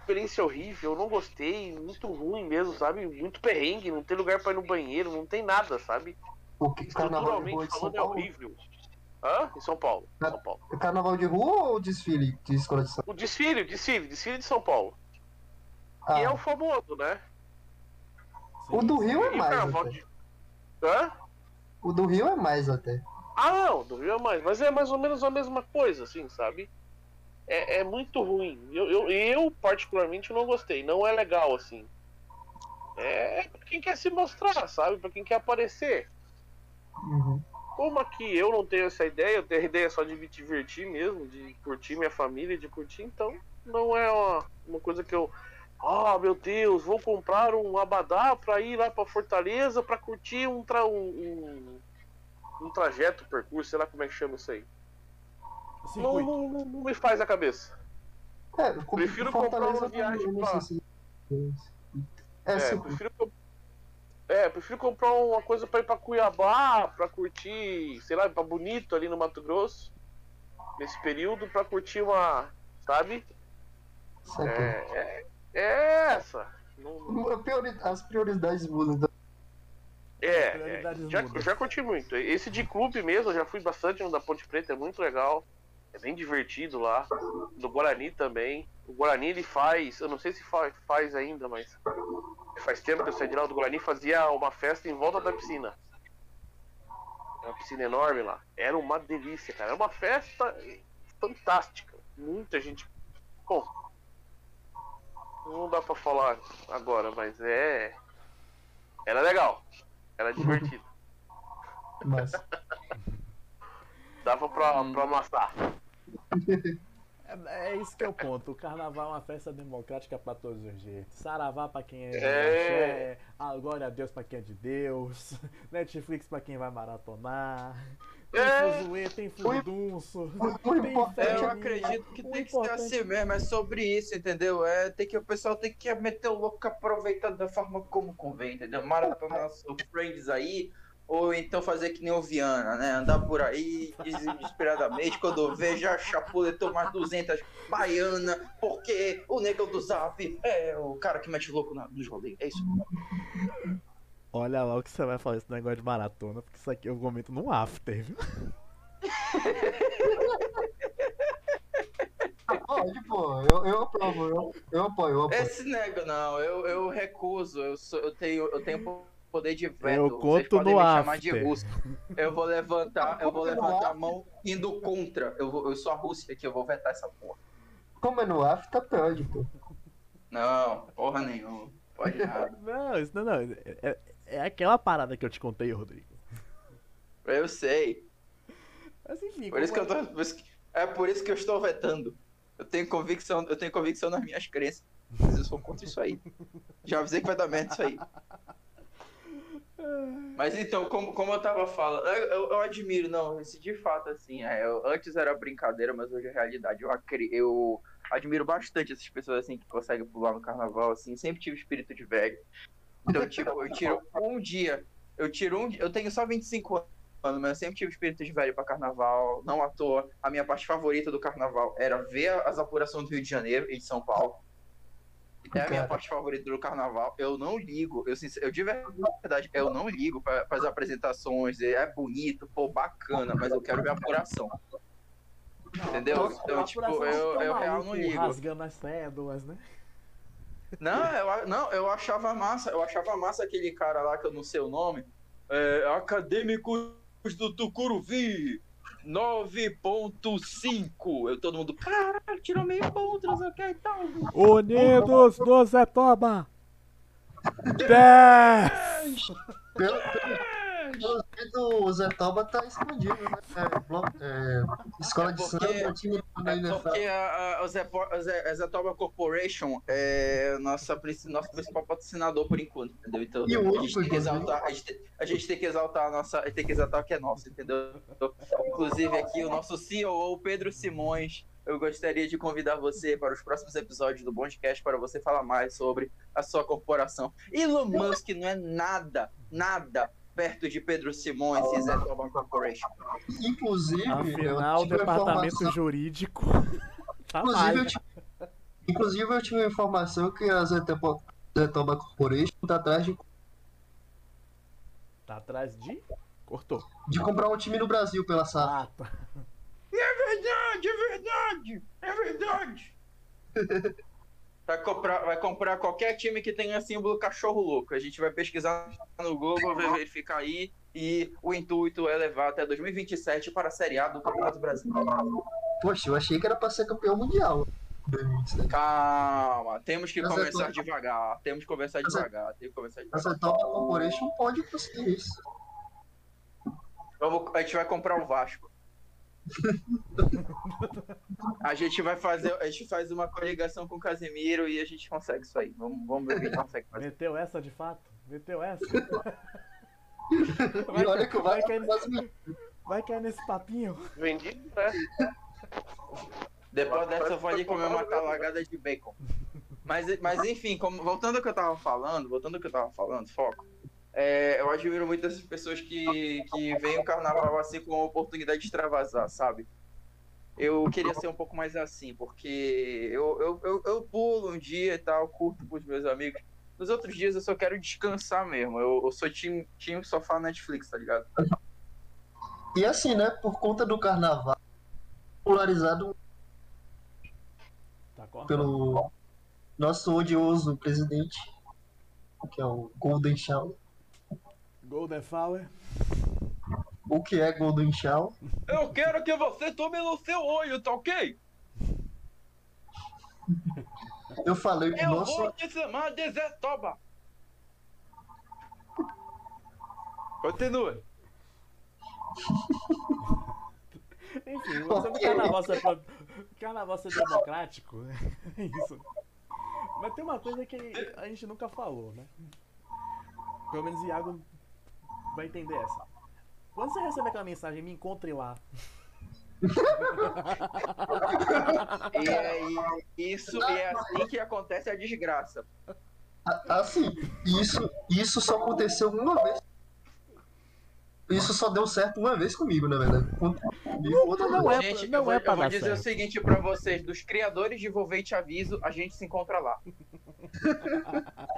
G: experiência horrível, eu não gostei, muito ruim mesmo, sabe? Muito perrengue, não tem lugar pra ir no banheiro, não tem nada, sabe?
E: o que- carnaval de rua de São
G: falando é
E: Paulo?
G: horrível. Hã? Em São Paulo. São Paulo.
E: É carnaval de rua ou desfile de escola de samba?
G: O desfile, desfile, desfile de São Paulo.
E: Ah,
G: Que é o famoso, né?
E: o do Rio é
G: E
E: mais. Até.
G: de. Hã?
E: O do Rio é mais até.
G: Ah, não, do Rio é mais. Mas é mais ou menos a mesma coisa, assim, sabe? É, é muito ruim. Eu, eu, eu, particularmente, não gostei. Não é legal, assim. É pra quem quer se mostrar, sabe? Pra quem quer aparecer.
E: Uhum.
G: Como aqui eu não tenho essa ideia, eu tenho a ideia só de me divertir mesmo, de curtir minha família, de curtir, então não é uma, uma coisa que eu. Ah, meu Deus, vou comprar um abadá pra ir lá pra Fortaleza pra curtir um, tra um, um, um trajeto, percurso, sei lá como é que chama isso aí. Não, não, não, não me faz a cabeça.
E: É, com-
G: Prefiro
E: Fortaleza
G: comprar uma viagem
E: se- É,
G: É, prefiro, é, prefiro comprar uma coisa pra ir pra Cuiabá, pra curtir, sei lá, pra Bonito ali no Mato Grosso, nesse período, pra curtir uma, sabe? É, é, é essa. Não-
E: Priori- As prioridades mudam.
G: É, é,
C: Prioridades
G: já,
C: mudam.
G: já curti muito. Esse de clube mesmo, eu já fui bastante no da Ponte Preta, é muito legal. É bem divertido lá. Do Guarani também. O Guarani ele faz, eu não sei se faz, faz ainda, mas faz tempo que eu saí de lá. O do Guarani fazia uma festa em volta da piscina. Uma piscina enorme lá. Era uma delícia, cara. Era uma festa fantástica. Muita gente. Bom, não dá pra falar agora, mas é. Era legal. Era divertido. [laughs]
E: Mas
G: Dava pra, pra amassar.
C: É, é isso que é o ponto. O carnaval é uma festa democrática pra todos os jeitos. Saravá pra quem é de
G: É.
C: axé, glória a Deus pra quem é de Deus, [laughs] Netflix pra quem vai maratonar. Tem
G: É.
C: fuzuê, tem furdunço.
E: o
C: Tem
E: importante
A: É, eu acredito que tem que ser assim mesmo, é sobre isso, entendeu? É tem que o pessoal tem que meter o louco aproveitando da forma como convém, entendeu? Maratonar os friends aí, ou então fazer que nem o Viana, né? Andar por aí desesperadamente, quando vê já chapuletou mais 200 baiana, porque o negão do Zap é o cara que mete louco na, nos rolês, é isso.
C: Olha lá o que você vai falar esse negócio de maratona, porque isso aqui eu comento no after, viu?
E: pode, pô. Eu, eu aprovo, eu, eu apoio, eu apoio.
A: Esse nego não, eu, eu recuso, eu, sou, eu tenho eu tenho poder de veto.
C: Eu
A: vocês
C: conto
A: podem
C: no
A: me chamar de
C: after.
A: russo. Eu vou levantar, eu vou levantar a mão indo contra. Eu, vou, eu sou a Rússia aqui, eu vou vetar essa porra.
E: Como é no after, pode, pô.
A: Não, porra nenhuma. Pode [laughs] nada.
C: Não, isso não, não. É, é- é aquela parada que eu te contei, Rodrigo.
A: Eu sei.
C: Mas enfim,
A: Por isso que
C: como
A: eu tô. por isso que- É por isso que eu estou vetando. Eu tenho convicção, eu tenho convicção nas minhas crenças. Eu sou contra isso aí. Já avisei que vai dar merda isso aí. Mas então, como, como eu tava falando, eu, eu- eu admiro, não, esse de fato, assim, é, eu- antes era brincadeira, mas hoje é realidade. Eu, eu admiro bastante essas pessoas, assim, que conseguem pular no carnaval, assim, sempre tive espírito de velho. Então, tipo, eu tiro um dia, eu tiro um dia, eu tenho só 25 anos, mas eu sempre tive espírito de velho pra carnaval, não à toa. A minha parte favorita do carnaval era ver as apurações do Rio de Janeiro e de São Paulo. É a minha
E: Cara.
A: parte favorita do carnaval. Eu não ligo, eu, eu de verdade, eu não ligo para as apresentações. É bonito, pô, bacana, mas eu quero ver a apuração. Entendeu? Então, tipo, eu, eu real
C: maluco,
A: não ligo.
C: Rasgando as cédulas, né?
A: Não, eu, a- não, eu achava massa, eu achava massa aquele cara lá que eu não sei o nome. É, Acadêmicos do Tucuruvi, 9.5. Eu todo mundo, caralho, tirou meio ponto, não sei o que e tal.
C: Unidos do Zetoba! 10!
E: Pelo, pelo jeito, o Zé Toba tá escondido, né? É, é, escola
A: É
E: de
A: porque-
E: samba, time da
A: É porque a, a, a a Zetoba Corporation é nossa, nosso principal patrocinador por enquanto, entendeu? Então
E: E
A: a gente tem que exaltar, a gente, a gente tem que exaltar a nossa, tem que exaltar o que é nosso, entendeu? Inclusive aqui o nosso CEO, Pedro Simões, eu gostaria de convidar você para os próximos episódios do Bondcast para você falar mais sobre a sua corporação. Elon Musk não é nada, nada perto de Pedro Simões e Zetoba Corporation.
E: Inclusive,
C: Afinal, o departamento
E: informação-
C: jurídico. Tá [laughs]
E: Inclusive, eu tive, inclusive, eu tive uma informação que a Zetoba, Zetoba Corporation tá atrás de,
C: Tá atrás de. Cortou.
E: de comprar um time no Brasil pela SAF.
C: Ah, tá.
A: É verdade, é verdade, é verdade. [laughs] Vai comprar, vai comprar qualquer time que tenha símbolo cachorro louco. A gente vai pesquisar no Google, vai verificar aí. E o intuito é levar até 2027 para a Série A do Campeonato Brasileiro.
E: Poxa, eu achei que era pra ser campeão mundial. 2027.
A: Calma, temos que
E: Mas é tô-
A: devagar. Temos que
E: Mas é-
A: devagar. Temos que conversar
E: A
A: devagar.
E: Zetoba Corporation pode conseguir isso.
A: Vamos, a gente vai comprar o Vasco. A gente vai fazer, a gente faz uma coligação com o Casemiro e a gente consegue isso aí. Vamos, vamos ver o que a gente consegue fazer.
C: Meteu essa de fato? Meteu essa?
E: E olha que
C: vai,
E: Vasco
C: cair,
E: quase
C: vai cair nesse papinho.
G: Vendido, né?
A: Depois dessa eu vou ali comer uma talagada de bacon. Mas, mas enfim, como, voltando ao que eu tava falando, voltando ao que eu tava falando, foco. É, eu admiro muito essas pessoas que, que veem o carnaval assim como uma oportunidade de extravasar, sabe? Eu queria ser um pouco mais assim, porque eu, eu, eu, eu pulo um dia e tal, curto com os meus amigos, Nos outros dias eu só quero descansar mesmo. Eu, eu sou time, time sofá Netflix, tá ligado?
E: E assim, né? Por conta do carnaval, popularizado
C: Tá
E: pelo nosso odioso presidente, que é o Golden Shower.
C: Golden Flower.
E: O que é Golden Shower?
A: Eu quero que você tome no seu olho, tá ok?
E: Eu falei que
A: Eu vou te chamar de Zé Toba. Continua. [laughs]
C: Enfim, você o carnaval ser, pro- carnaval democrático, é [laughs] isso. Mas tem uma coisa que a gente nunca falou, né? Pelo menos o Iago vai entender essa. Quando você recebe aquela mensagem, me encontre lá. [laughs]
A: E é isso, é assim que acontece a desgraça.
E: Assim, isso, isso só aconteceu uma vez. Isso só deu certo uma vez comigo, na verdade. Comigo, outra
C: não
E: vez.
C: é
A: gente,
C: não
A: eu vou,
C: é pra
A: eu vou dizer
C: certo.
A: o seguinte pra vocês: dos criadores de e Te Aviso, a gente se encontra lá. [laughs]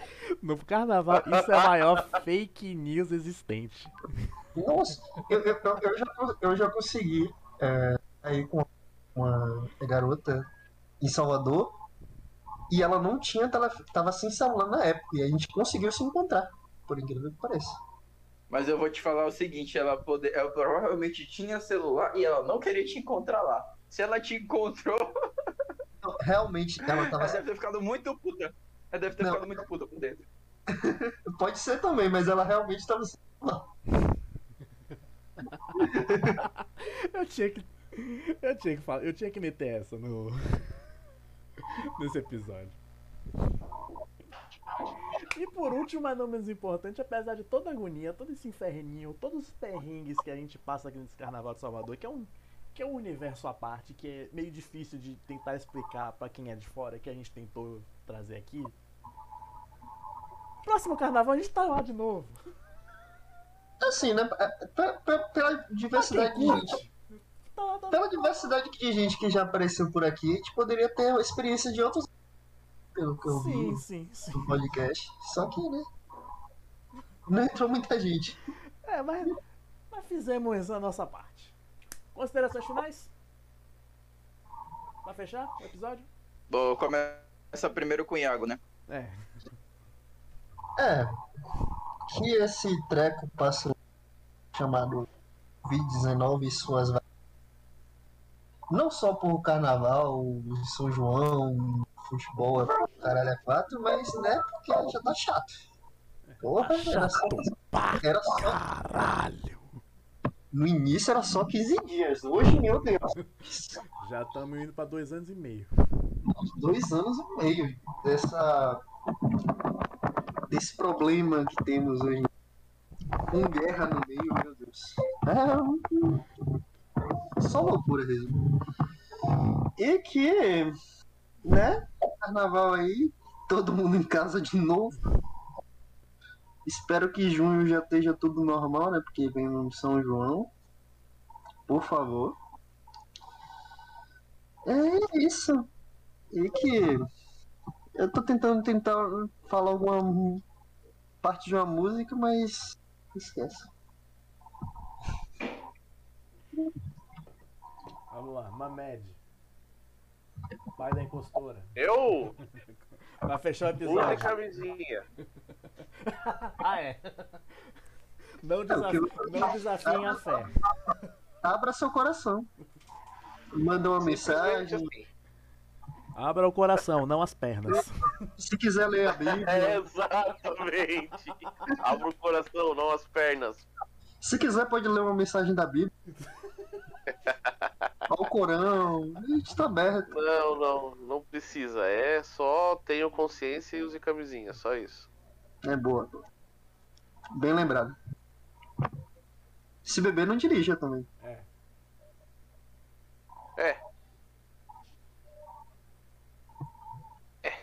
C: No carnaval, isso é a maior fake news existente.
E: Nossa, eu, eu, eu, já, eu já consegui é, aí com uma garota em Salvador e ela não tinha telefone, tava sem celular na época e a gente conseguiu se encontrar, por incrível que pareça.
A: Mas eu vou te falar o seguinte: ela, pode, ela provavelmente tinha celular e ela não queria te encontrar lá. Se ela te encontrou,
E: Então, Realmente, ela tava.
A: ela deve ter ficado muito puta. Ela deve ter
E: Não.
A: ficado muito puta por dentro. [laughs]
E: Pode ser também, mas ela realmente estava sem celular. [laughs]
C: Eu tinha que. Eu tinha que falar. Eu tinha que meter essa no. [laughs] Nesse episódio. E por último, mas não menos importante, apesar de toda a agonia, todo esse inferninho, todos os perrengues que a gente passa aqui nesse carnaval de Salvador, que é um. Que é um universo à parte, que é meio difícil de tentar explicar pra quem é de fora, que a gente tentou trazer aqui. Próximo carnaval a gente tá lá de novo.
E: Assim, né? é, pe- pe- Pela diversidade de gente.
C: Tá lá, tá lá.
E: Pela diversidade de gente que já apareceu por aqui, a gente poderia ter a experiência de outros. Pelo que eu
C: Sim,
E: vi
C: sim, sim.
E: no podcast. Só que, né? Não entrou muita gente.
C: É, mas, mas fizemos a nossa parte. Considerações finais? Pra fechar o episódio?
A: Vou começar primeiro com o Iago, né?
C: É.
E: É. Que esse treco passa chamado Covid-19 e suas não só por carnaval, São João, futebol, caralho é quatro, mas né, porque já tá chato. Porra, era só, era só,
C: Caralho!
E: no início era só 15 dias, hoje, meu Deus,
C: Já estamos indo pra dois anos e meio.
E: dois anos e meio dessa desse problema que temos hoje com guerra no meio meu Deus é só loucura mesmo e que né? Carnaval aí todo mundo em casa de novo. Espero que junho já esteja tudo normal né? Porque vem no São João. Por favor. É isso. E que eu tô tentando tentar falar alguma parte de uma música, mas esquece.
C: Vamos lá, Mamed. Pai da impostora.
G: Eu? [laughs]
C: Pra fechar o episódio.
G: camisinha. [laughs]
C: Ah, é. Não, desaf... não desafiem a fé.
E: Abra seu coração. Manda uma mensagem.
G: Assim.
C: Abra o coração, não as pernas.
E: Se quiser ler a Bíblia.
G: É, exatamente. Abra o coração, não as pernas.
E: Se quiser, pode ler uma mensagem da Bíblia. [laughs] Ao Corão. A gente tá aberto.
G: Não, não, não precisa. É só tenham consciência e use camisinha, só isso.
E: É boa. Bem lembrado. Se beber, não dirija também.
G: É,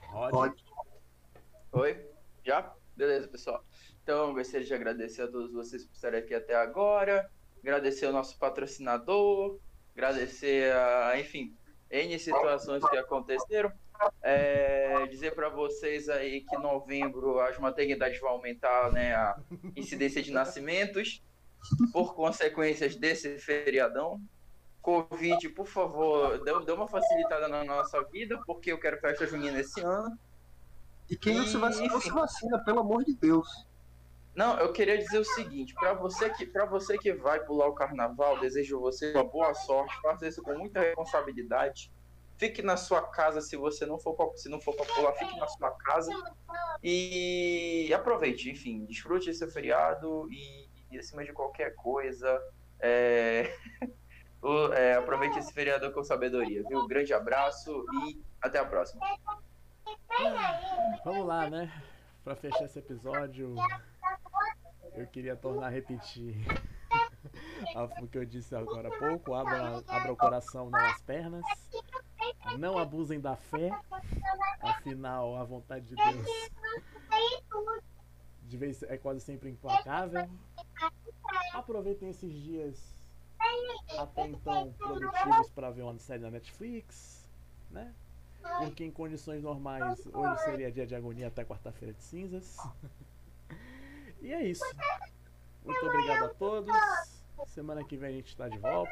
C: Rod.
E: Pode.
A: Oi? Já? Beleza, pessoal. Então, gostaria de agradecer a todos vocês por estarem aqui até agora. Agradecer ao nosso patrocinador. Agradecer a, enfim, N situações que aconteceram. É, dizer para vocês aí que em novembro as maternidades vão aumentar né, a incidência de nascimentos por consequências desse feriadão. Covid, por favor, dê, dê uma facilitada na nossa vida, porque eu quero festa junina esse ano.
E: E quem não se vacina, não se vacina, pelo amor de Deus.
A: Não, eu queria dizer o seguinte, para você que para você que vai pular o carnaval, desejo você uma boa sorte, faça isso com muita responsabilidade. Fique na sua casa se você não for pra, se não for para pular, fique na sua casa e aproveite, enfim, desfrute esse feriado e, e acima de qualquer coisa, é... [laughs] o, é, aproveite esse feriado com sabedoria, viu? Grande abraço e até a próxima.
C: Vamos lá, né? Para fechar esse episódio, eu queria tornar a repetir [laughs] o que eu disse agora há pouco. Abra, abra o coração, não as pernas. Não abusem da fé. Afinal, a vontade de Deus de vez é quase sempre implacável. Aproveitem esses dias até então produtivos para ver uma série na Netflix, né? Porque em condições normais hoje seria dia de agonia até quarta-feira de cinzas. [laughs] E é isso. Muito obrigado a todos. Semana que vem a gente está de volta.